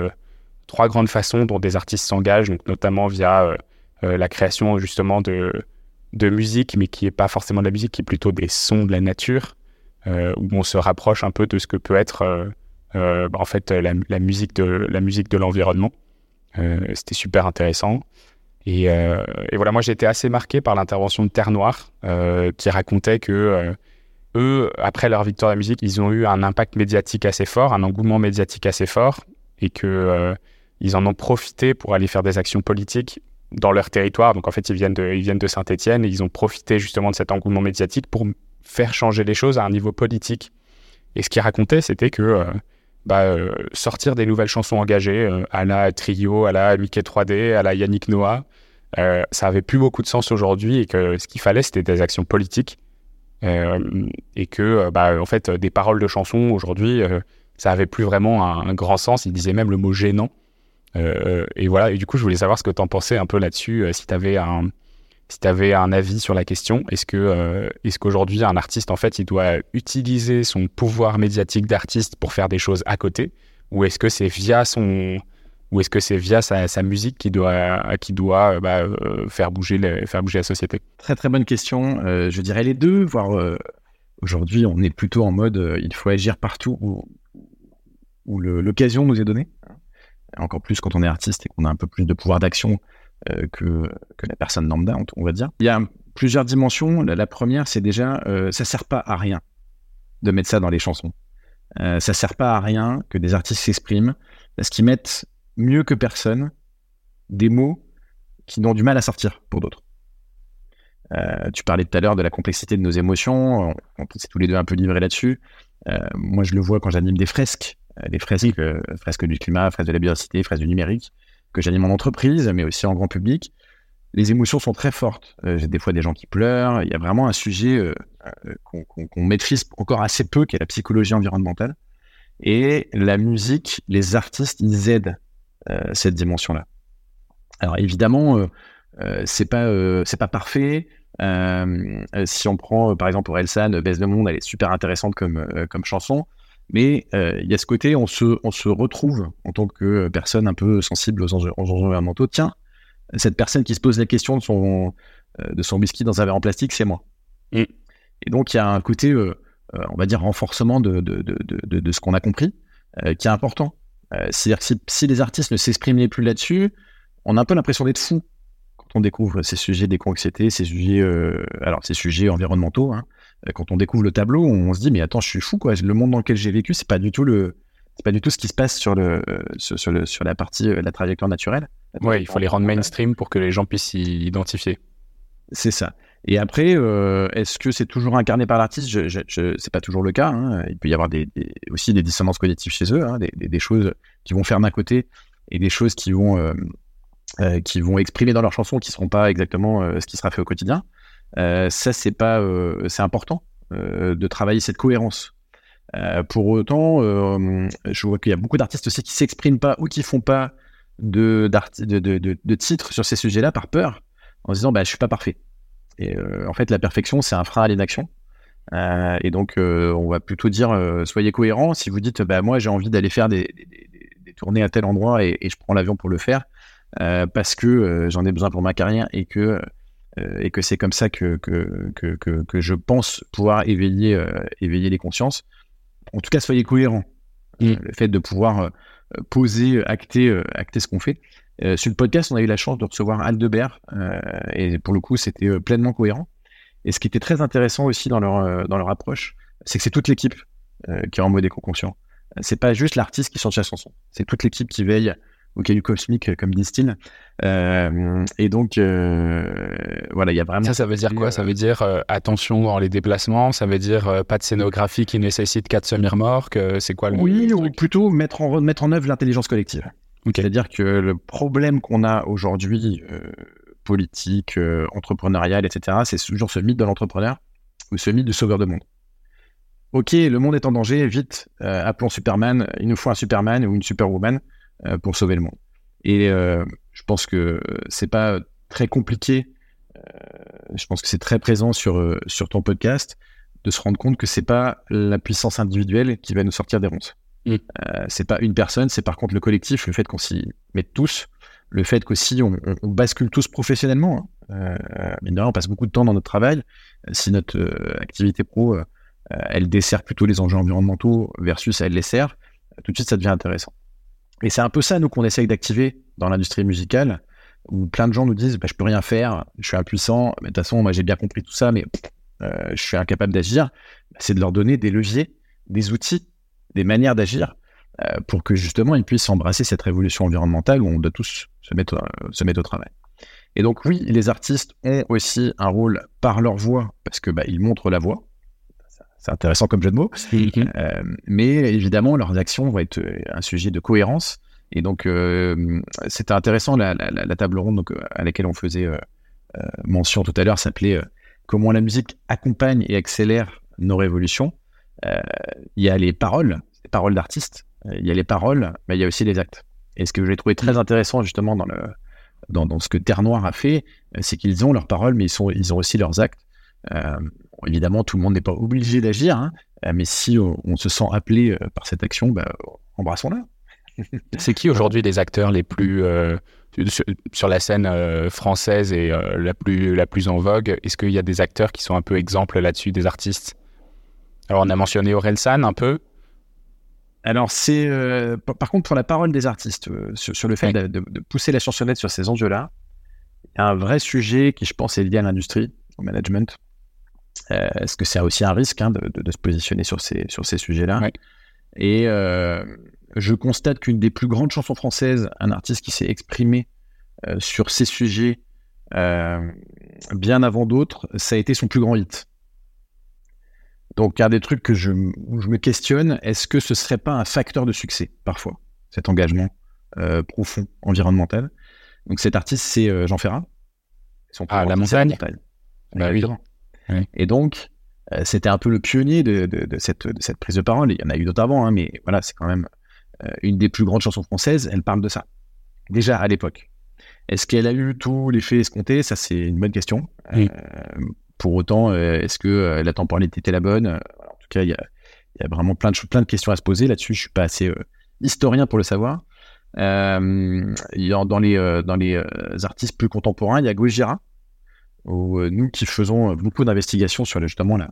trois grandes façons dont des artistes s'engagent, notamment via la création justement de, de musique, mais qui n'est pas forcément de la musique, qui est plutôt des sons de la nature. Euh, où on se rapproche un peu de ce que peut être euh, euh, bah, en fait la, musique de la musique de l'environnement. C'était super intéressant. Et, voilà, moi j'ai été assez marqué par l'intervention de Terre Noire, qui racontait que eux, après leur victoire de la musique, ils ont eu un impact médiatique assez fort, un engouement médiatique assez fort, et que ils en ont profité pour aller faire des actions politiques dans leur territoire. Donc en fait, ils viennent de, ils viennent de Saint-Étienne et ils ont profité justement de cet engouement médiatique pour faire changer les choses à un niveau politique. Et ce qu'il racontait, c'était que euh, bah, euh, sortir des nouvelles chansons engagées, euh, à la Trio, à la Mickey 3D, à la Yannick Noah, ça avait plus beaucoup de sens aujourd'hui et que ce qu'il fallait, c'était des actions politiques. et que, bah, en fait, des paroles de chansons aujourd'hui, ça avait plus vraiment un, grand sens. Il disait même le mot gênant. et voilà, et du coup, je voulais savoir ce que tu en pensais un peu là-dessus, si tu avais un, si tu avais un avis sur la question, est-ce que euh, est-ce qu'aujourd'hui un artiste en fait il doit utiliser son pouvoir médiatique d'artiste pour faire des choses à côté, ou est-ce que c'est via son ou est-ce que c'est via sa, musique qui doit qui doit euh, bah, euh, faire bouger faire bouger la société? Très très bonne question. je dirais les deux. Voire aujourd'hui on est plutôt en mode il faut agir partout où, où l'occasion nous est donnée. Encore plus quand on est artiste et qu'on a un peu plus de pouvoir d'action euh, que, que, la personne lambda, on, va dire. Il y a plusieurs dimensions. La, première, c'est déjà, euh, ça sert pas à rien de mettre ça dans les chansons. Euh, ça sert pas à rien que des artistes s'expriment parce qu'ils mettent mieux que personne des mots qui ont du mal à sortir pour d'autres. Euh, tu parlais tout à l'heure de la complexité de nos émotions. On, s'est tous les deux un peu livrés là-dessus. moi, je le vois quand j'anime des fresques, des fresques, fresques du climat, fresques de la biodiversité, fresques du numérique que j'anime en entreprise, mais aussi en grand public, les émotions sont très fortes. J'ai des fois des gens qui pleurent. Il y a vraiment un sujet qu'on maîtrise encore assez peu, qui est la psychologie environnementale. Et la musique, les artistes, ils aident cette dimension-là. Alors évidemment, c'est pas c'est pas parfait. Euh, si on prend par exemple Orelsan, Baisse de Monde, elle est super intéressante comme, comme chanson. Mais il y a ce côté, on se, on se retrouve en tant que personne un peu sensible aux enjeux, environnementaux. Tiens, cette personne qui se pose la question de son, de son whisky dans un verre en plastique, c'est moi. Et, et, donc, il y a un côté, on va dire, renforcement de, de, de, de ce qu'on a compris, qui est important. C'est-à-dire que si, si, les artistes ne s'exprimaient plus là-dessus, on a un peu l'impression d'être fou on découvre ces sujets d'éco-anxiété, ces sujets, euh, alors ces sujets environnementaux, hein, euh, quand on découvre le tableau, on se dit mais attends, je suis fou quoi. Le monde dans lequel j'ai vécu, c'est pas du tout le, c'est pas du tout ce qui se passe sur le, euh, sur, le, sur la partie, la trajectoire naturelle. Ouais, il faut les rendre mainstream pour que les gens puissent s'y identifier. C'est ça. Et après, est-ce que c'est toujours incarné par l'artiste? Je, je, C'est pas toujours le cas. Hein. Il peut y avoir des, aussi des dissonances cognitives chez eux, hein, des, des, choses qui vont faire d'un côté et des choses qui vont euh, qui vont exprimer dans leurs chansons qui seront pas exactement euh, ce qui sera fait au quotidien. Euh, ça, c'est pas, c'est important de travailler cette cohérence. pour autant, je vois qu'il y a beaucoup d'artistes aussi qui s'expriment pas ou qui font pas de, titres sur ces sujets-là par peur, en se disant bah je suis pas parfait. Et en fait, la perfection, c'est un frein à l'inaction. Euh, et donc, on va plutôt dire soyez cohérents. Si vous dites bah moi j'ai envie d'aller faire des, tournées à tel endroit et, et je prends l'avion pour le faire, euh, parce que euh, j'en ai besoin pour ma carrière et que euh, et que c'est comme ça que que, que, que, je pense pouvoir éveiller éveiller les consciences. En tout cas, soyez cohérents. Mm. Le fait de pouvoir poser, acter, acter ce qu'on fait. sur le podcast, on a eu la chance de recevoir Aldebert, et pour le coup, c'était pleinement cohérent. Et ce qui était très intéressant aussi dans leur, dans leur approche, c'est que c'est toute l'équipe qui est en mode éco-conscient. C'est pas juste l'artiste qui chante sa chanson, c'est toute l'équipe qui veille au caillou cosmique, comme disent-ils. Euh, et donc, euh, voilà, il y a vraiment. Ça, ça veut dire quoi? Ça veut dire euh, attention dans les déplacements Ça veut dire pas de scénographie qui nécessite quatre semi-remorques C'est quoi le. Oui, ou plutôt mettre en, mettre en œuvre l'intelligence collective. C'est-à-dire que le problème qu'on a aujourd'hui, politique, entrepreneurial, etc., c'est toujours ce mythe de l'entrepreneur ou ce mythe du sauveur de monde. Ok, le monde est en danger, vite, appelons Superman, il nous faut un Superman ou une Superwoman euh, pour sauver le monde. Et euh, je pense que c'est pas très compliqué. Euh, je pense que c'est très présent sur, sur ton podcast de se rendre compte que c'est pas la puissance individuelle qui va nous sortir des ronces. Mm. c'est pas une personne, c'est par contre le collectif, le fait qu'on s'y mette tous, le fait qu'aussi on, on, bascule tous professionnellement. Hein. Euh, on passe beaucoup de temps dans notre travail. Si notre activité pro, elle dessert plutôt les enjeux environnementaux versus elle les sert, tout de suite ça devient intéressant. Et c'est un peu ça, nous, qu'on essaye d'activer dans l'industrie musicale, où plein de gens nous disent bah, Je peux rien faire, je suis impuissant, mais de toute façon, moi j'ai bien compris tout ça, mais euh, je suis incapable d'agir. C'est de leur donner des leviers, des outils, des manières d'agir, euh, pour que justement ils puissent embrasser cette révolution environnementale où on doit tous se mettre, euh, se mettre au travail. Et donc, oui, les artistes ont aussi un rôle par leur voix, parce que bah, ils montrent la voix c'est intéressant comme jeu de mots. Mhm. Euh, mais évidemment, leurs actions vont être euh, un sujet de cohérence. Et donc, euh, c'était intéressant, la, table ronde donc, à laquelle on faisait mention tout à l'heure s'appelait Comment la musique accompagne et accélère nos révolutions. Il y a les paroles, les paroles d'artistes, il y a les paroles, mais il y a aussi les actes. Et ce que j'ai trouvé très intéressant justement dans, le, dans, dans ce que Terre Noire a fait, c'est qu'ils ont leurs paroles, mais ils, sont, ils ont aussi leurs actes évidemment, tout le monde n'est pas obligé d'agir, hein, euh, mais si on, se sent appelé euh, par cette action, bah, embrassons-la. C'est qui aujourd'hui les acteurs les plus euh, sur, la scène française et la plus la plus en vogue? Est-ce qu'il y a des acteurs qui sont un peu exemples là-dessus, des artistes? Alors on a mentionné Orelsan un peu. Alors c'est par contre pour la parole des artistes sur, le fait de, de, pousser la chansonnette sur ces enjeux-là, il y a un vrai sujet qui je pense est lié à l'industrie, au management. Euh, est-ce que c'est aussi un risque hein, de, se positionner sur ces, sur ces sujets-là Et euh, je constate qu'une des plus grandes chansons françaises, un artiste qui s'est exprimé euh, sur ces sujets bien avant d'autres, ça a été son plus grand hit. Donc, un des trucs que je, où je me questionne, est-ce que ce serait pas un facteur de succès, parfois, cet engagement profond environnemental? Donc, cet artiste, c'est Jean Ferrat. ah, la montagne. Bah oui. Et donc, euh, c'était un peu le pionnier de, de, cette, de, cette, prise de parole. Il y en a eu d'autres avant, hein, mais voilà, c'est quand même euh, une des plus grandes chansons françaises. Elle parle de ça. Déjà à l'époque. Est-ce qu'elle a eu tout l'effet escompté Ça, c'est une bonne question. Euh, pour autant, est-ce que la temporalité était la bonne? En tout cas, il y a, y a, vraiment plein de, plein de questions à se poser là-dessus. Je suis pas assez historien pour le savoir. Dans les, dans les artistes plus contemporains, il y a Gojira, où euh, nous qui faisons euh, beaucoup d'investigations sur justement la,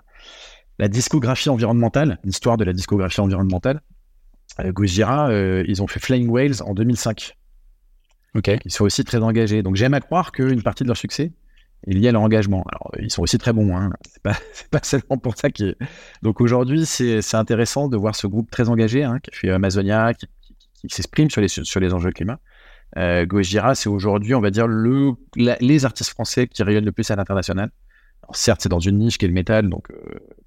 la discographie environnementale, l'histoire de la discographie environnementale, euh, Gojira, ils ont fait Flying Whales en 2005. Ok. Ils sont aussi très engagés. Donc j'aime à croire qu'une partie de leur succès est liée à leur engagement. Alors ils sont aussi très bons. Hein. C'est pas, pas seulement pour ça qu'ils. Donc aujourd'hui c'est intéressant de voir ce groupe très engagé hein, qui fait Amazonia, qui, qui, s'exprime sur les sur les enjeux climat. Euh, Gojira, c'est aujourd'hui, on va dire, le, les artistes français qui rayonnent le plus à l'international. certes, c'est dans une niche qui est le métal, donc euh,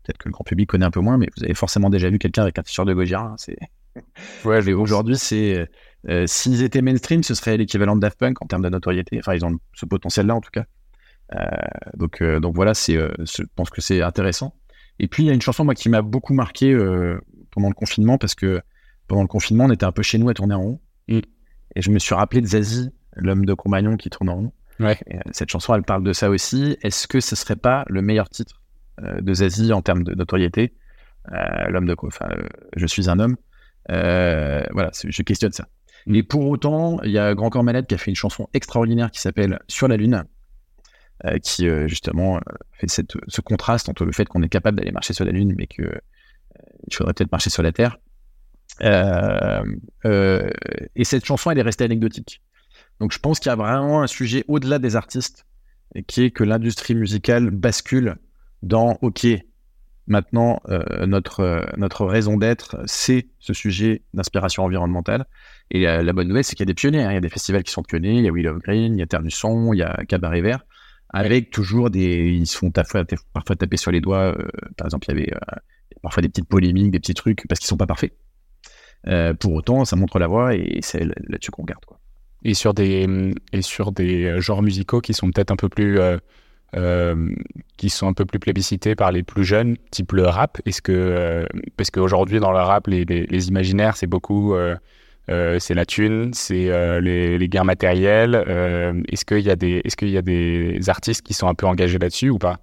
peut-être que le grand public connaît un peu moins, mais vous avez forcément déjà vu quelqu'un avec un t-shirt de Gojira. Hein, c'est... ouais, aujourd'hui, c'est euh, s'ils étaient mainstream, ce serait l'équivalent de Daft Punk en termes de notoriété. Enfin, ils ont ce potentiel-là en tout cas. Euh, donc, euh, donc voilà, c'est, je pense que c'est intéressant. Et puis il y a une chanson moi qui m'a beaucoup marqué pendant le confinement parce que pendant le confinement, on était un peu chez nous à tourner en rond. Mm. Et je me suis rappelé de Zazie, l'homme de compagnon qui tourne en rond. Ouais. Euh, cette chanson, elle parle de ça aussi. Est-ce que ce serait pas le meilleur titre euh, de Zazie en termes de notoriété? Euh, L'homme de enfin, je suis un homme. voilà, je questionne ça. Mais pour autant, il y a Grand Corps Malade qui a fait une chanson extraordinaire qui s'appelle Sur la Lune, qui justement fait cette, ce contraste entre le fait qu'on est capable d'aller marcher sur la Lune, mais que il faudrait peut-être marcher sur la Terre. Euh, euh, et cette chanson, elle est restée anecdotique. Donc je pense qu'il y a vraiment un sujet au-delà des artistes, qui est que l'industrie musicale bascule dans OK, maintenant euh, notre, notre raison d'être, c'est ce sujet d'inspiration environnementale. Et la bonne nouvelle, c'est qu'il y a des pionniers. Hein. Il y a des festivals qui sont pionniers. Il y a Willow Green, il y a Terre du Son, il y a Cabaret Vert, avec toujours des. Ils se font parfois, parfois taper sur les doigts. par exemple, il y avait parfois des petites polémiques, des petits trucs, parce qu'ils sont pas parfaits. Euh, pour autant, ça montre la voie et c'est là-dessus qu'on regarde. Et sur des et sur des genres musicaux qui sont peut-être un peu plus euh, euh, qui sont un peu plus plébiscités par les plus jeunes, type le rap. Est-ce que parce qu'aujourd'hui dans le rap, les, les, imaginaires, c'est beaucoup c'est la thune, c'est les, les, guerres matérielles. est-ce qu'il y a des est-ce qu'il y a des artistes qui sont un peu engagés là-dessus ou pas?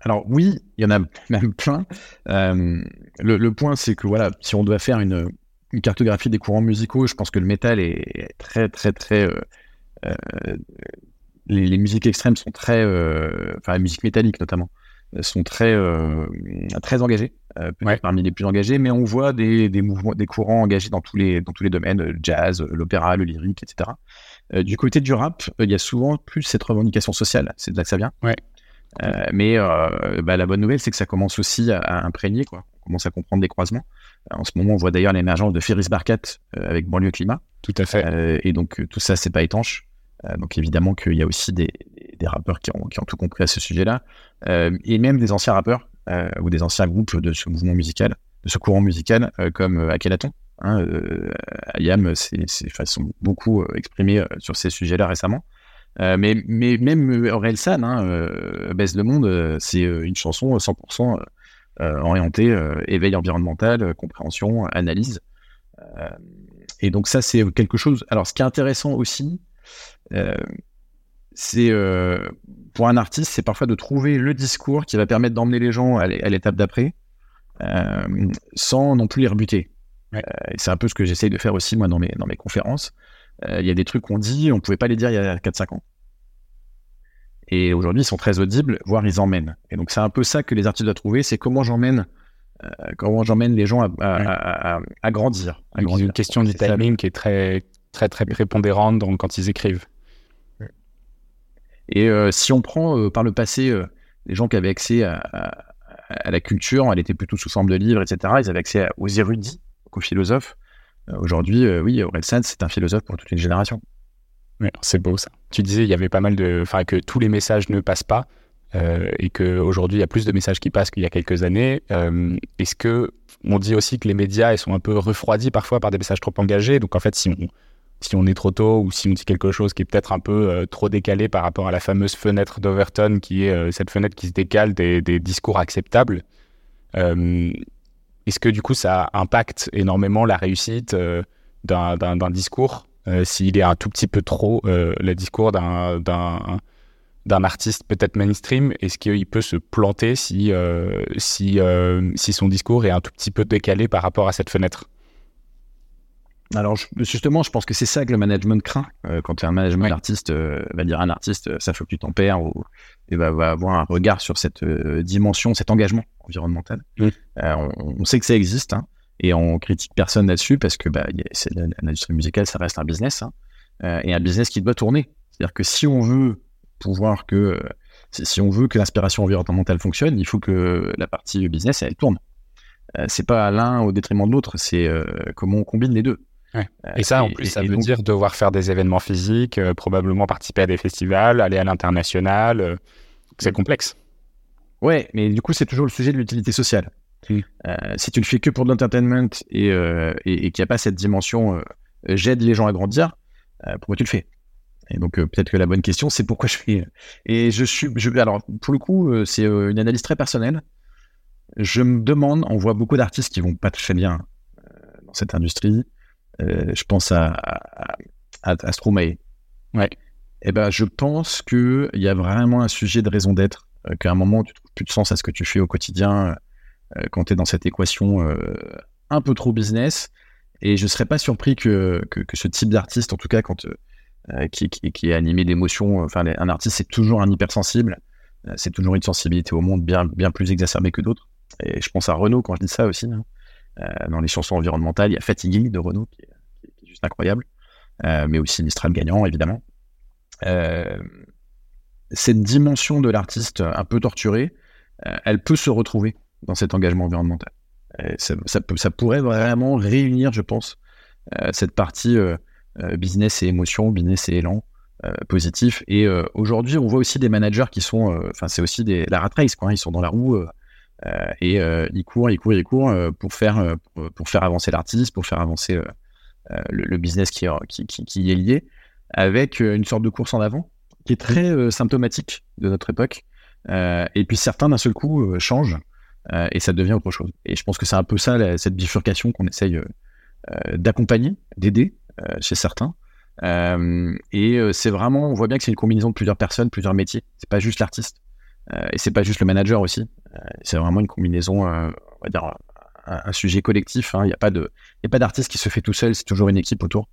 Alors oui, il y en a même plein. Euh, le, point, c'est que voilà, si on doit faire une, cartographie des courants musicaux, je pense que le métal est très, très, très. Euh, euh, les, musiques extrêmes sont très, enfin la musique métallique notamment, sont très, très engagées, parmi les plus engagées. Mais on voit des, mouvements, des courants engagés dans tous les, dans tous les domaines, le jazz, l'opéra, le lyrique, etc. du côté du rap, il y a souvent plus cette revendication sociale. C'est de là que ça vient. Ouais. Euh, mais euh, bah, la bonne nouvelle, c'est que ça commence aussi à, imprégner, quoi. On commence à comprendre des croisements. En ce moment, on voit d'ailleurs l'émergence de Ferris Barkat euh, avec Banlieue Climat. Tout à fait. et donc, tout ça, c'est pas étanche. donc, évidemment qu'il y a aussi des, des rappeurs qui ont, qui ont, tout compris à ce sujet-là. et même des anciens rappeurs ou des anciens groupes de ce mouvement musical, de ce courant musical, comme Akhenaton. Hein, Ayam, c'est, sont beaucoup exprimés sur ces sujets-là récemment. Euh, mais, mais même Aurel San, hein, euh, Baisse le Monde, euh, c'est une chanson 100% orientée éveil environnemental, compréhension, analyse. et donc ça, c'est quelque chose... Alors, ce qui est intéressant aussi, c'est pour un artiste, c'est parfois de trouver le discours qui va permettre d'emmener les gens à l'étape d'après, sans non plus les rebuter. c'est un peu ce que j'essaye de faire aussi moi dans mes, dans mes conférences. Il y a des trucs qu'on dit, on ne pouvait pas les dire il y a 4-5 ans. Et aujourd'hui, ils sont très audibles, voire ils emmènent. Et donc, c'est un peu ça que les artistes doivent trouver, c'est comment j'emmène euh, comment j'emmène les gens à, à, grandir. À une question du timing qui est très, très, très prépondérante donc, quand ils écrivent. Et euh, si on prend euh, par le passé les gens qui avaient accès à, la culture, elle était plutôt sous forme de livres, etc., ils avaient accès aux érudits, aux philosophes. Aujourd'hui, oui, Orelsan, c'est un philosophe pour toute une génération c'est beau ça. Tu disais il y avait pas mal de, enfin que tous les messages ne passent pas euh, et qu'aujourd'hui il y a plus de messages qui passent qu'il y a quelques années. Euh, est-ce que on dit aussi que les médias ils sont un peu refroidis parfois par des messages trop engagés Donc en fait si on si on est trop tôt ou si on dit quelque chose qui est peut-être un peu trop décalé par rapport à la fameuse fenêtre d'Overton, qui est cette fenêtre qui se décale des discours acceptables. Est-ce que du coup ça impacte énormément la réussite d'un discours s'il est un tout petit peu trop le discours d'un d'un artiste peut-être mainstream? Est-ce qu'il peut se planter si, euh, si, euh, si son discours est un tout petit peu décalé par rapport à cette fenêtre? Alors justement, je pense que c'est ça que le management craint. Euh, quand un management d'artiste, va dire un artiste, ça faut que tu t'en perds ou et va, va, avoir un regard sur cette dimension, cet engagement environnemental. On, sait que ça existe hein, et on critique personne là-dessus parce que bah, l'industrie musicale, ça reste un business hein, et un business qui doit tourner. C'est-à-dire que si on veut pouvoir que euh, si on veut que l'inspiration environnementale fonctionne, il faut que la partie business elle tourne. Euh, c'est pas l'un au détriment de l'autre, c'est euh, comment on combine les deux. Et ça, en plus, ça veut dire devoir faire des événements physiques, probablement participer à des festivals, aller à l'international. c'est complexe. Ouais, mais du coup, c'est toujours le sujet de l'utilité sociale. si tu ne fais que pour l'entertainment et, et, qu'il n'y a pas cette dimension j'aide les gens à grandir, pourquoi tu le fais? Et donc euh, peut-être que la bonne question, c'est pourquoi je fais. Et je suis, je, alors pour le coup, euh, c'est euh, une analyse très personnelle. Je me demande, on voit beaucoup d'artistes qui vont pas très bien dans cette industrie. Je pense à, à, à, Stromae. Ouais. Et eh ben, je pense qu'il y a vraiment un sujet de raison d'être, qu'à un moment tu trouves plus de sens à ce que tu fais au quotidien quand tu es dans cette équation un peu trop business. Et je serais pas surpris que, que, que ce type d'artiste, en tout cas quand euh, qui, qui, est animé d'émotions. Enfin, un artiste, c'est toujours un hypersensible. Euh, c'est toujours une sensibilité au monde bien, bien plus exacerbée que d'autres. Et je pense à Renault quand je dis ça aussi. Hein. Euh, dans les chansons environnementales, il y a Fatigué de Renault qui est, juste incroyable. mais aussi Mistral gagnant, évidemment. cette dimension de l'artiste un peu torturé, elle peut se retrouver dans cet engagement environnemental. Ça, pourrait vraiment réunir, je pense, cette partie euh, business et émotion, business et élan. Euh, positif. Et euh, aujourd'hui, on voit aussi des managers qui sont, enfin, c'est aussi des, la rat race, quoi. Hein. Ils sont dans la roue et ils courent, ils courent, ils courent pour faire, pour, faire avancer l'artiste, pour faire avancer le, business qui, qui, qui, est lié, avec une sorte de course en avant qui est très symptomatique de notre époque. et puis certains, d'un seul coup, changent et ça devient autre chose. Et je pense que c'est un peu ça, cette bifurcation qu'on essaye d'accompagner, d'aider, euh, chez certains. Euh, et euh, c'est vraiment, on voit bien que c'est une combinaison de plusieurs personnes, plusieurs métiers. C'est pas juste l'artiste et c'est pas juste le manager aussi. c'est vraiment une combinaison, on va dire un, sujet collectif. Hein. Il n'y a pas de, il a pas d'artiste qui se fait tout seul. C'est toujours une équipe autour.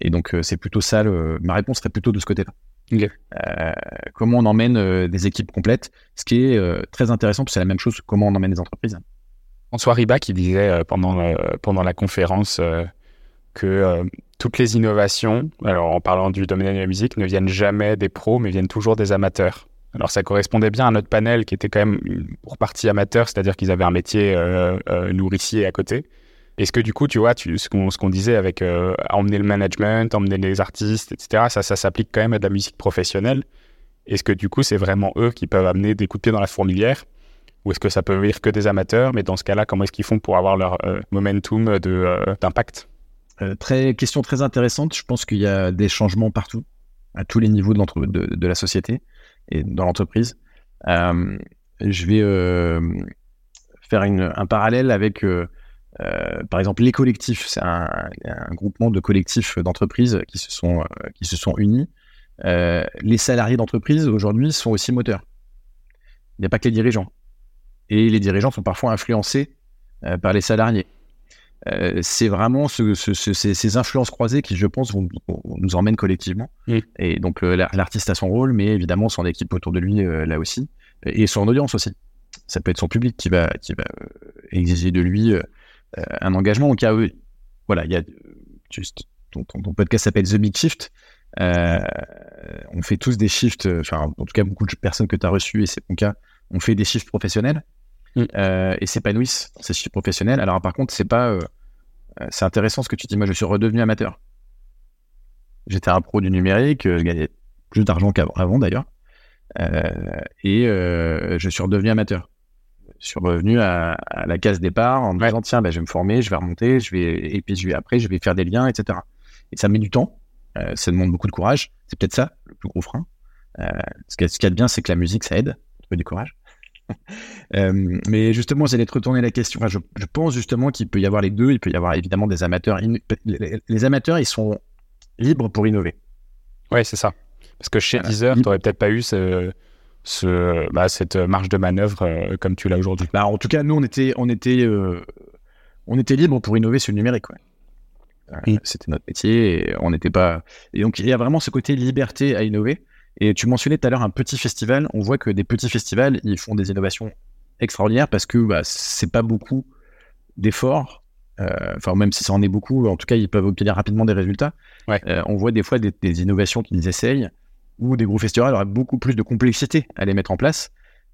et donc c'est plutôt ça. ma réponse serait plutôt de ce côté-là. comment on emmène des équipes complètes, ce qui est très intéressant, parce que c'est la même chose comment on emmène des entreprises. François Riba qui disait pendant, pendant la conférence que euh, toutes les innovations, alors en parlant du domaine de la musique, ne viennent jamais des pros, mais viennent toujours des amateurs. Alors ça correspondait bien à notre panel qui était quand même pour partie amateur, c'est-à-dire qu'ils avaient un métier euh, euh, nourricier à côté. Est-ce que du coup, tu vois, tu, ce qu'on disait avec emmener le management, emmener les artistes, etc., ça, s'applique quand même à de la musique professionnelle. Est-ce que du coup, c'est vraiment eux qui peuvent amener des coups de pied dans la fourmilière? Ou est-ce que ça peut venir que des amateurs? Mais dans ce cas-là, comment est-ce qu'ils font pour avoir leur momentum d'impact? Euh, très, question très intéressante. Je pense qu'il y a des changements partout, à tous les niveaux de la société et dans l'entreprise. Euh, je vais euh, faire un parallèle avec, par exemple, les collectifs. C'est un, groupement de collectifs d'entreprises qui, qui se sont unis. les salariés d'entreprise aujourd'hui sont aussi moteurs. Il n'y a pas que les dirigeants. Et les dirigeants sont parfois influencés par les salariés. Euh, c'est vraiment ces, influences croisées qui, je pense, vont, nous emmènent collectivement. Mm. Et donc, euh, l'artiste a son rôle, mais évidemment, son équipe autour de lui, euh, là aussi, et son audience aussi. Ça peut être son public qui va, qui va exiger de lui un engagement. Donc, il y a, voilà, il y a juste, ton, podcast s'appelle The Big Shift. on fait tous des shifts, enfin, en tout cas, beaucoup de personnes que tu as reçues, et c'est mon cas, on fait des shifts professionnels. Mm. Euh, et s'épanouissent dans ces chiffres professionnels. Alors par contre, c'est pas, euh, euh, c'est intéressant ce que tu dis. Moi, je suis redevenu amateur. J'étais un pro du numérique, je gagnais plus d'argent qu'avant d'ailleurs, et je suis redevenu amateur. Je suis revenu à, la case départ en me disant tiens, ben, je vais me former, je vais remonter, je vais et puis je vais, après je vais faire des liens, etc. Et ça met du temps, ça demande beaucoup de courage. C'est peut-être ça le plus gros frein. ce qu'il y a de bien, c'est que la musique, ça aide, trouver du courage. mais justement, j'allais te retourner la question. Enfin, je, je, pense justement qu'il peut y avoir les deux. Il peut y avoir évidemment des amateurs. Les, amateurs, ils sont libres pour innover. Ouais, c'est ça. Parce que chez Deezer, tu n'aurais peut-être pas eu ce, ce, bah, cette marge de manœuvre euh, comme tu l'as aujourd'hui. Bah, en tout cas, nous, on était, on était, euh, on était libre pour innover sur le numérique. Ouais. Euh, c'était notre métier et on n'était pas. Et donc, il y a vraiment ce côté liberté à innover. Et tu mentionnais tout à l'heure un petit festival. On voit que des petits festivals, ils font des innovations extraordinaires parce que bah, c'est pas beaucoup d'efforts. Enfin, même si ça en est beaucoup, en tout cas, ils peuvent obtenir rapidement des résultats. Ouais. on voit des fois des, des innovations qu'ils essayent où des gros festivals auraient beaucoup plus de complexité à les mettre en place.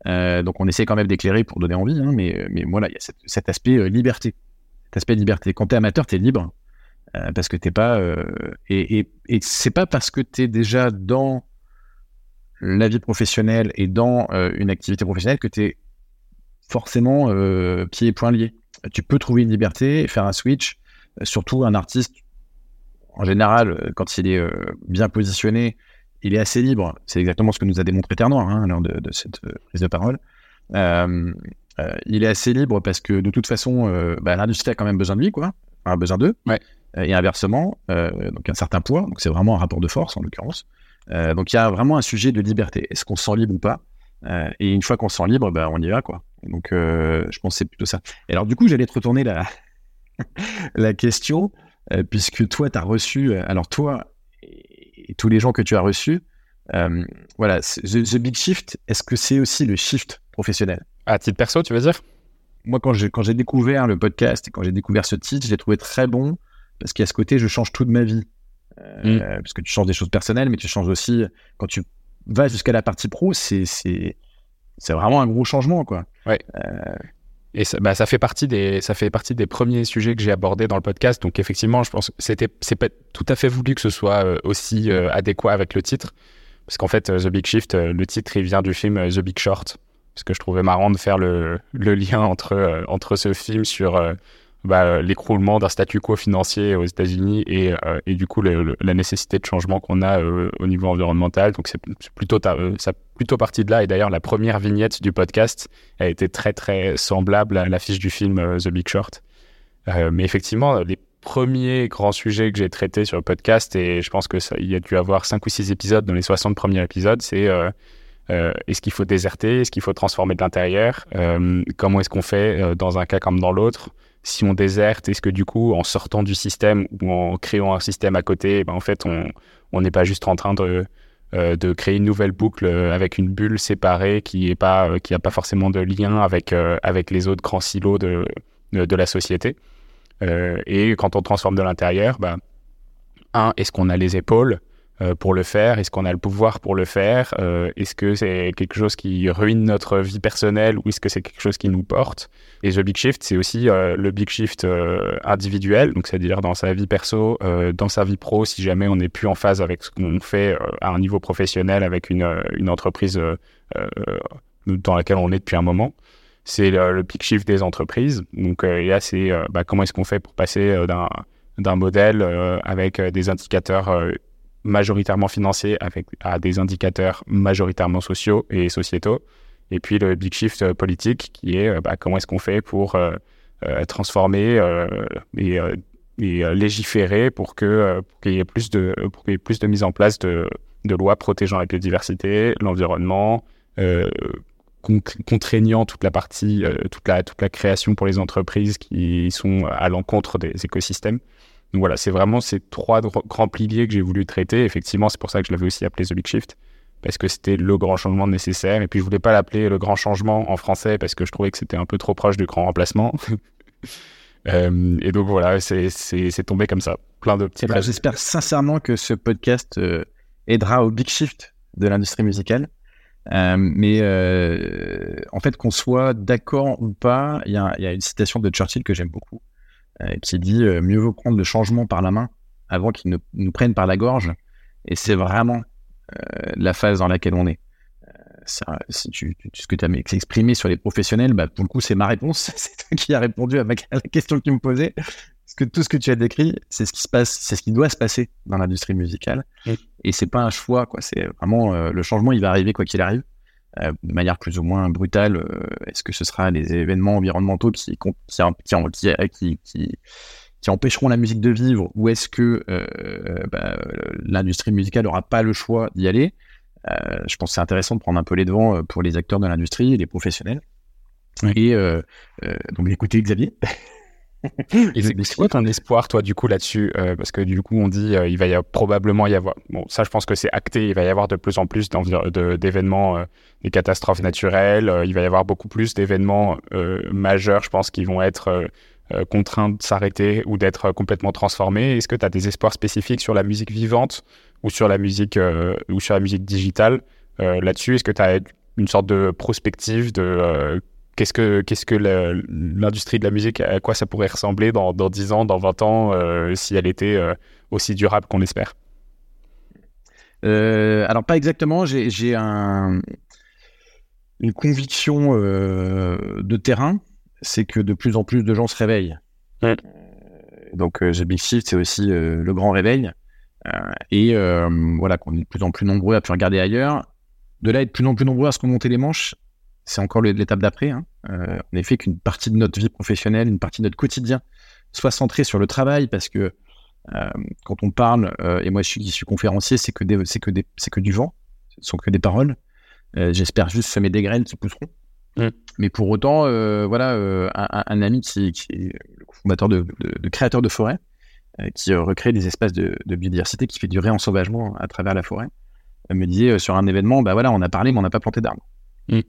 Euh, donc on essaie quand même d'éclairer pour donner envie, hein, mais, mais voilà, il y a cet, aspect euh, liberté. Cet aspect liberté. Quand tu es amateur, tu es libre. Euh, parce que t'es pas. et et, et c'est pas parce que tu es déjà dans la vie professionnelle et dans une activité professionnelle que tu es forcément pieds et poings liés. Tu peux trouver une liberté, faire un switch. surtout un artiste, en général, quand il est bien positionné, il est assez libre. C'est exactement ce que nous a démontré Terre Noire hein, lors de, cette euh, prise de parole. Euh, euh, il est assez libre parce que de toute façon, bah, l'industrie a quand même besoin de lui, quoi. a besoin d'eux. et inversement, donc un certain poids. Donc c'est vraiment un rapport de force en l'occurrence. Donc il y a vraiment un sujet de liberté. Est-ce qu'on se sent libre ou pas? Et une fois qu'on se sent libre, bah, on y va, quoi. Donc je pense que c'est plutôt ça. Et alors du coup, j'allais te retourner la, la question, puisque toi, tu as reçu. Alors toi, et tous les gens que tu as reçus. Euh, voilà, the, Big Shift, est-ce que c'est aussi le shift professionnel? À titre perso, tu veux dire? Moi, quand j'ai, quand j'ai découvert le podcast et quand j'ai découvert ce titre, je l'ai trouvé très bon parce qu'à ce côté, je change tout de ma vie. Euh, mm. Parce que tu changes des choses personnelles, mais tu changes aussi, quand tu vas jusqu'à la partie pro, c'est, vraiment un gros changement, quoi. Ouais. Euh, et ça, bah, ça, fait partie des, ça fait partie des premiers sujets que j'ai abordés dans le podcast. Donc effectivement, je pense que c'était, c'est pas tout à fait voulu que ce soit euh, aussi euh, adéquat avec le titre. Parce qu'en fait, euh, The Big Shift, le titre, il vient du film The Big Short. Parce que je trouvais marrant de faire le, le lien entre, entre ce film sur bah, euh, l'écroulement d'un statu quo financier aux États-Unis et, euh, et, du coup la nécessité de changement qu'on a euh, au niveau environnemental. Donc c'est plutôt ça plutôt parti de là. Et d'ailleurs la première vignette du podcast a été très très semblable à l'affiche du film The Big Short. mais effectivement les premiers grands sujets que j'ai traités sur le podcast et je pense que il y a dû avoir 5 ou 6 épisodes dans les 60 premiers épisodes, c'est est-ce qu'il faut déserter? Est-ce qu'il faut transformer de l'intérieur? Comment est-ce qu'on fait dans un cas comme dans l'autre? Si on déserte, est-ce que du coup, en sortant du système ou en créant un système à côté, ben, en fait, on n'est pas juste en train de, euh, de créer une nouvelle boucle euh, avec une bulle séparée qui n'a pas, euh, qui a pas forcément de lien avec, avec les autres grands silos de, de, la société. et quand on transforme de l'intérieur, ben, un, est-ce qu'on a les épaules? euh, pour le faire? Est-ce qu'on a le pouvoir pour le faire? Euh, Est-ce que c'est quelque chose qui ruine notre vie personnelle ou est-ce que c'est quelque chose qui nous porte? Et The Big Shift, c'est aussi euh, le Big Shift individuel, donc c'est-à-dire dans sa vie perso, dans sa vie pro, si jamais on n'est plus en phase avec ce qu'on fait à un niveau professionnel avec une, entreprise dans laquelle on est depuis un moment. C'est le, Big Shift des entreprises. Donc là, c'est bah, comment est-ce qu'on fait pour passer d'un modèle avec des indicateurs majoritairement financiers avec, à des indicateurs majoritairement sociaux et sociétaux. Et puis le big shift euh, politique qui est euh, bah, comment est-ce qu'on fait pour euh, transformer et, légiférer pour que qu'il y ait plus de pour qu'il y ait plus de mise en place de, de lois protégeant la biodiversité, l'environnement, contraignant toute la partie toute la toute la création pour les entreprises qui sont à l'encontre des écosystèmes. Donc voilà, c'est vraiment ces trois grands piliers que j'ai voulu traiter. Effectivement, c'est pour ça que je l'avais aussi appelé The Big Shift, parce que c'était le grand changement nécessaire. Et puis je voulais pas l'appeler le grand changement en français, parce que je trouvais que c'était un peu trop proche du grand remplacement. Euh, et donc voilà, c'est tombé comme ça. Plein de petits. Eh ben, j'espère sincèrement que ce podcast euh, aidera au Big Shift de l'industrie musicale. Euh, mais en fait, qu'on soit d'accord ou pas, il y, y, a une citation de Churchill que j'aime beaucoup, qui dit euh, mieux vaut prendre le changement par la main avant qu'il ne nous prenne par la gorge. Et c'est vraiment euh, la phase dans laquelle on est. Ça, si tu, ce que tu as exprimé sur les professionnels, bah, pour le coup, c'est ma réponse. c'est toi qui as répondu à, la question que tu me posais. que tout ce que tu as décrit, c'est ce qui se passe, c'est ce qui doit se passer dans l'industrie musicale. Et c'est pas un choix, quoi. C'est vraiment euh, le changement, il va arriver quoi qu'il arrive, euh, de manière plus ou moins brutale. Euh, est-ce que ce sera des événements environnementaux qui qui, qui, qui, qui empêcheront la musique de vivre, ou est-ce que bah, l'industrie musicale n'aura pas le choix d'y aller? Je pense que c'est intéressant de prendre un peu les devants pour les acteurs de l'industrie, les professionnels. Et donc écoutez Xavier. c'est quoi ton espoir, toi, du coup, là-dessus euh, Parce que du coup, on dit euh, il va y avoir, probablement y avoir. Bon, ça, je pense que c'est acté. Il va y avoir de plus en plus d'événements, euh, des catastrophes naturelles. il va y avoir beaucoup plus d'événements majeurs, je pense, qui vont être contraints de s'arrêter ou d'être complètement transformés. Est-ce que tu as des espoirs spécifiques sur la musique vivante ou sur la musique ou sur la musique digitale là-dessus? Est-ce que tu as une sorte de prospective de Qu'est-ce que, qu'est-ce que l'industrie de la musique, à quoi ça pourrait ressembler dans, dans 10 ans, dans 20 ans, euh, si elle était euh, aussi durable qu'on espère? Euh, Alors, pas exactement. J'ai, un, une conviction de terrain, c'est que de plus en plus de gens se réveillent. donc, The Big Shift, c'est aussi le grand réveil. et voilà, qu'on est de plus en plus nombreux à plus regarder ailleurs. De là, être de plus en plus nombreux à se remonter les manches, c'est encore l'étape d'après. Hein. Euh, en effet, qu'une partie de notre vie professionnelle, une partie de notre quotidien soit centrée sur le travail, parce que euh, quand on parle, euh, et moi je suis, je suis conférencier, c'est que, c'est que, du vent, ce sont que des paroles. J'espère juste semer des graines qui pousseront. Mm. Mais pour autant, voilà, un, ami qui, est le fondateur de, de, créateurs de forêt, qui recrée des espaces de, biodiversité, qui fait du réensauvagement à travers la forêt, me disait sur un événement, bah voilà, on a parlé, mais on n'a pas planté d'arbres. Mm.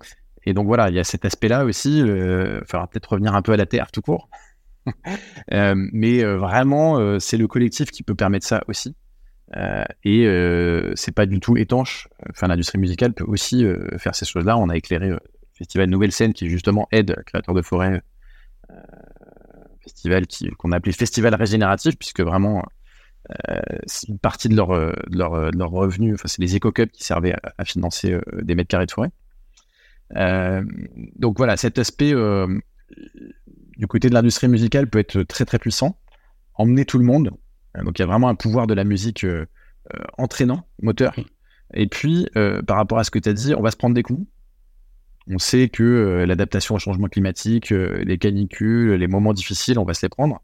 Et donc voilà, il y a cet aspect-là aussi. Il euh, faudra peut-être revenir un peu à la terre tout court. Euh, mais euh, vraiment, c'est le collectif qui peut permettre ça aussi. et c'est pas du tout étanche. Enfin, l'industrie musicale peut aussi faire ces choses-là. On a éclairé le festival Nouvelle Scène qui justement aide créateurs de forêt. festival qu'on a appelé festival régénératif puisque vraiment c'est une partie de leur, de leur, leur revenu. Enfin, c'est les éco-cups qui servaient à financer des mètres carrés de forêt. Euh, donc voilà, cet aspect euh, du côté de l'industrie musicale peut être très très puissant, emmener tout le monde. Euh, donc il y a vraiment un pouvoir de la musique entraînant, moteur. Et puis, par rapport à ce que tu as dit, on va se prendre des coups. On sait que l'adaptation au changement climatique, les canicules, les moments difficiles, on va se les prendre.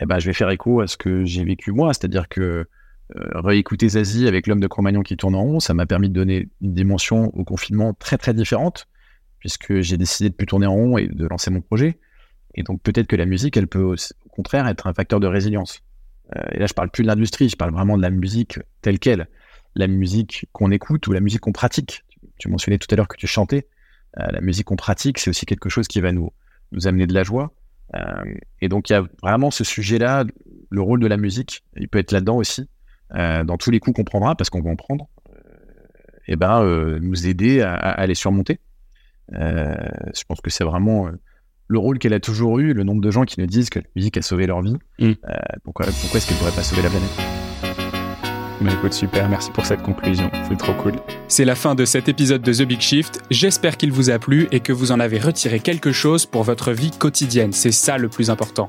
Eh ben, je vais faire écho à ce que j'ai vécu moi, c'est-à-dire que réécouter Zazie avec l'homme de Cro-Magnon qui tourne en rond, ça m'a permis de donner une dimension au confinement très très différente, puisque j'ai décidé de plus tourner en rond et de lancer mon projet. Et donc peut-être que la musique, elle peut au contraire être un facteur de résilience. Euh, et là, je parle plus de l'industrie, je parle vraiment de la musique telle qu'elle, la musique qu'on écoute ou la musique qu'on pratique. Tu mentionnais tout à l'heure que tu chantais. Euh, la musique qu'on pratique, c'est aussi quelque chose qui va nous nous amener de la joie. et donc il y a vraiment ce sujet-là, le rôle de la musique, il peut être là-dedans aussi. Euh, dans tous les coups qu'on prendra, parce qu'on va en prendre, euh, et ben, euh, nous aider à, à, les surmonter. je pense que c'est vraiment le rôle qu'elle a toujours eu, le nombre de gens qui nous disent que la musique a sauvé leur vie. Mm. pourquoi pourquoi est-ce qu'elle ne pourrait pas sauver la planète? Mais écoute, super, merci pour cette conclusion, c'est trop cool. C'est la fin de cet épisode de The Big Shift. J'espère qu'il vous a plu et que vous en avez retiré quelque chose pour votre vie quotidienne. C'est ça le plus important.